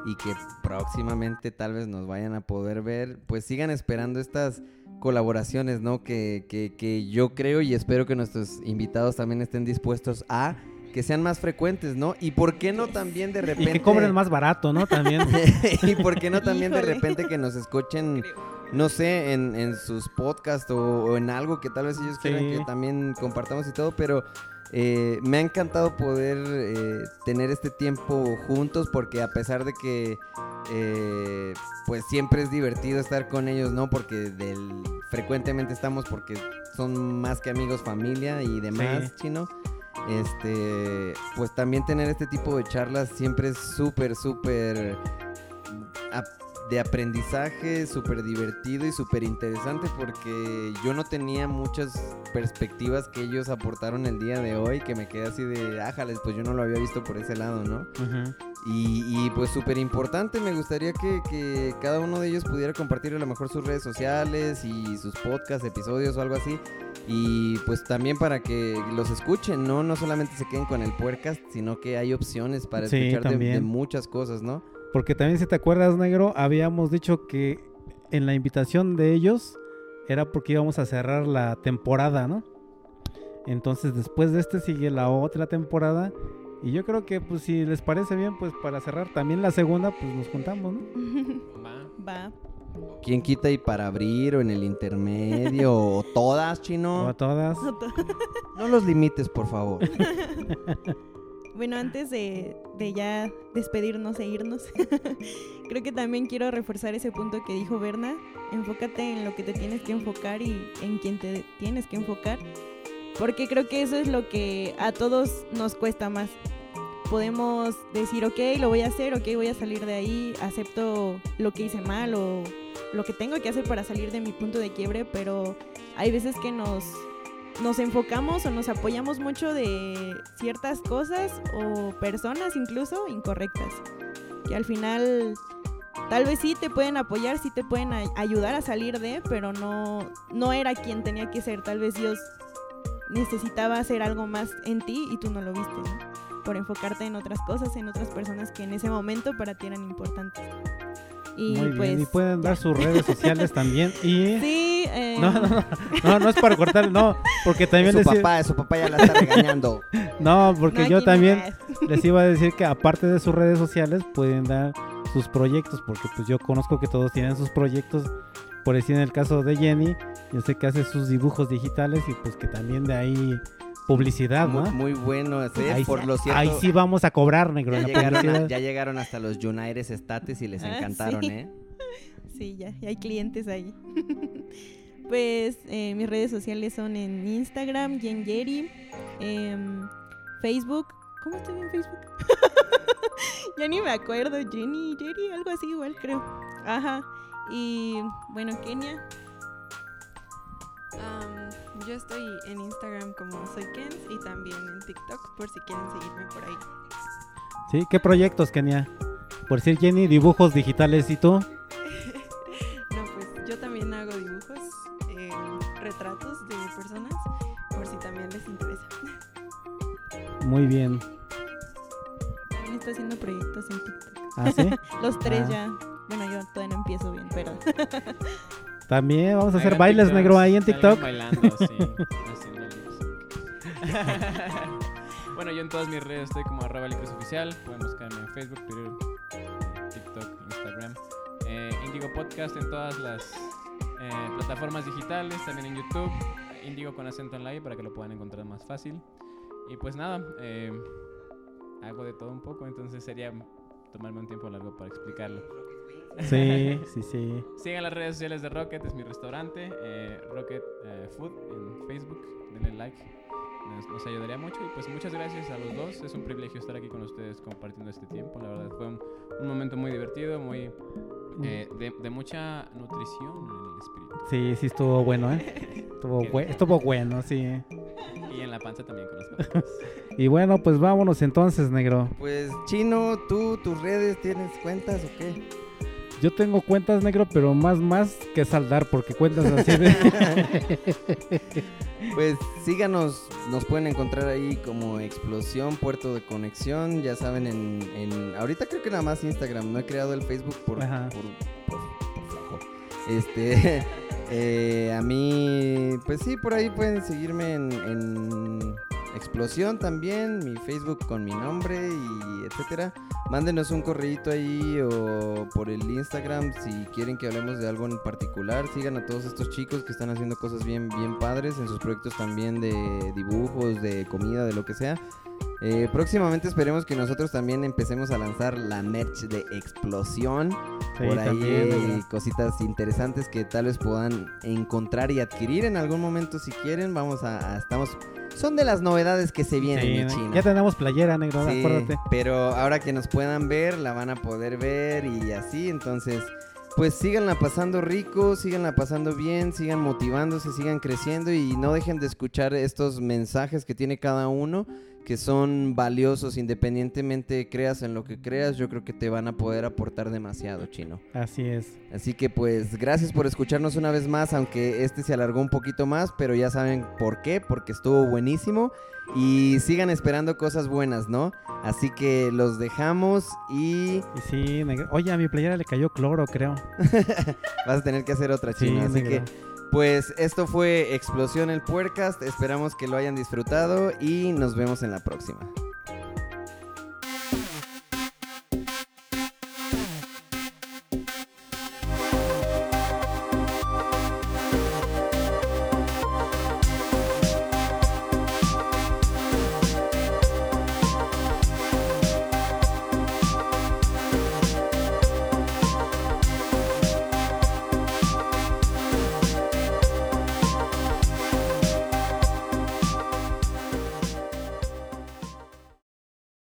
y que próximamente tal vez nos vayan a poder ver, pues sigan esperando estas colaboraciones, ¿no? Que, que, que yo creo y espero que nuestros invitados también estén dispuestos a que sean más frecuentes, ¿no? Y por qué no también de Y repente... que cobren más barato, ¿no? También. y por qué no también de repente que nos escuchen, no sé, en, en sus podcasts o, o en algo que tal vez ellos quieran que también compartamos y todo, pero eh, me ha encantado poder eh, tener este tiempo juntos porque a pesar de que eh, pues siempre es divertido estar con ellos, ¿no? Porque del, frecuentemente estamos porque son más que amigos, familia y demás, Sí. chino. Este, pues también tener este tipo de charlas siempre es súper, súper ap- de aprendizaje, súper divertido y súper interesante porque yo no tenía muchas perspectivas que ellos aportaron el día de hoy que me quedé así de, ájales, pues yo no lo había visto por ese lado, ¿no? Y, y, pues súper importante, me gustaría que, que cada uno de ellos pudiera compartir a lo mejor sus redes sociales y sus podcasts, episodios o algo así. Y pues también para que los escuchen, ¿no? No solamente se queden con el podcast, sino que hay opciones para Sí, escuchar de- muchas cosas, ¿no? Porque también si te acuerdas, negro, habíamos dicho que en la invitación de ellos era porque íbamos a cerrar la temporada, ¿no? Entonces después de este sigue la otra temporada y yo creo que pues si les parece bien pues para cerrar también la segunda pues nos juntamos, ¿no? Va. Va. ¿Quién quita y para abrir o en el intermedio o todas, O chino? a todas. No los limites, por favor. Bueno, antes de, de ya despedirnos e irnos, creo que también quiero reforzar ese punto que dijo Berna. Enfócate en lo que te tienes que enfocar y en quien te tienes que enfocar. Porque creo que eso es lo que a todos nos cuesta más. Podemos decir, ok, lo voy a hacer, ok, voy a salir de ahí, acepto lo que hice mal o lo que tengo que hacer para salir de mi punto de quiebre, pero hay veces que nos, nos enfocamos o nos apoyamos mucho de ciertas cosas o personas incluso incorrectas. Que al final tal vez sí te pueden apoyar, sí te pueden ay- ayudar a salir de, pero no, no era quien tenía que ser. Tal vez Dios necesitaba hacer algo más en ti y tú no lo viste, ¿no? Por enfocarte en otras cosas, en otras personas que en ese momento para ti eran importantes. Y Muy pues... bien. Y pueden dar sus redes sociales también. Y Sí, eh, no, no, no, no, no es para cortar, no, porque también su les papá, su papá ya la está regañando. no, porque no, yo también es. les iba a decir que aparte de sus redes sociales pueden dar sus proyectos, porque pues yo conozco que todos tienen sus proyectos. Por decir en el caso de Jenny, yo sé que hace sus dibujos digitales y pues que también de ahí publicidad, ¿no? Muy, muy bueno. sí, ahí, por lo cierto, ahí sí vamos a cobrar, negro. ya llegaron, a- publicidad. ya llegaron hasta los United States y les Ah, encantaron, sí. ¿eh? Sí, ya, ya hay clientes ahí. pues eh, mis redes sociales son en Instagram, Yeri, em, Facebook. ¿Cómo estoy en Facebook? ya ni me acuerdo, Jenny, Jerry, algo así igual creo. Ajá. Y bueno, Kenia. Am, yo estoy en Instagram como soy Kens y también en TikTok por si quieren seguirme por ahí. ¿Sí? ¿Qué proyectos, Kenia? Por decir Jenny, dibujos digitales y tú. No, pues yo también hago dibujos, em, retratos de personas, por si también les interesa. Muy bien. También está haciendo proyectos en TikTok. ¿Ah, sí? Los tres Ah. ya. Bueno, yo todavía no empiezo bien, pero También vamos a hacer bailes, TikToks, negro, ahí en TikTok. bailando, sí, haciendo bueno, yo en todas mis redes estoy como arroba oficial. Pueden buscarme en Facebook, Twitter, TikTok, Instagram. Eh, Indigo Podcast en todas las eh, plataformas digitales, también en YouTube. Indigo con acento en I para que lo puedan encontrar más fácil. Y pues nada, eh, hago de todo un poco, entonces sería tomarme un tiempo largo para explicarlo. Sí, sí, sí. Sigan las redes sociales de Rocket, es mi restaurante, eh, Rocket eh, Food en Facebook, denle like, nos, nos ayudaría mucho y pues muchas gracias a los dos, es un privilegio estar aquí con ustedes compartiendo este tiempo, la verdad fue un, un momento muy divertido, muy eh, de, de mucha nutrición en el espíritu Sí, sí estuvo bueno, ¿eh? Estuvo, estuvo bueno, sí. y en la panza también con las. Y bueno, pues vámonos entonces, negro. Pues, Chino, ¿tú, tus redes, tienes cuentas o qué? Yo tengo cuentas, negro, pero más, más que saldar, porque cuentas así de... Pues síganos, nos pueden encontrar ahí como Explosión, Puerto de Conexión, ya saben, en, en- ahorita creo que nada más Instagram, no he creado el Facebook por, por. Este, eh, a mí, pues sí, por ahí pueden seguirme en, en Explosión también, mi Facebook con mi nombre y etcétera. Mándenos un correíto ahí o por el Instagram si quieren que hablemos de algo en particular. Sigan a todos estos chicos que están haciendo cosas bien, bien padres en sus proyectos también de dibujos, de comida, de lo que sea. Eh, próximamente esperemos que nosotros también empecemos a lanzar la merch de Explosión. Sí, por ahí también, negro. cositas interesantes que tal vez puedan encontrar y adquirir en algún momento si quieren. Vamos a, a- estamos son de las novedades que se vienen Sí, mi ne- China. ya tenemos playera, negro, Sí, acuérdate. pero ahora que nos puedan ver, la van a poder ver y así, entonces, pues síganla pasando rico, síganla pasando bien, sigan motivándose, sigan creciendo y no dejen de escuchar estos mensajes que tiene cada uno, que son valiosos independientemente creas en lo que creas, yo creo que te van a poder aportar demasiado, chino. Así es. Así que pues gracias por escucharnos una vez más, aunque este se alargó un poquito más, pero ya saben por qué, porque estuvo buenísimo y sigan esperando cosas buenas, ¿no? Así que los dejamos y Y sí, negro. Oye, a mi playera le cayó cloro, creo. vas a tener que hacer otra Sí, chino, así negro. que pues esto fue Explosión el Puercast, esperamos que lo hayan disfrutado y nos vemos en la próxima.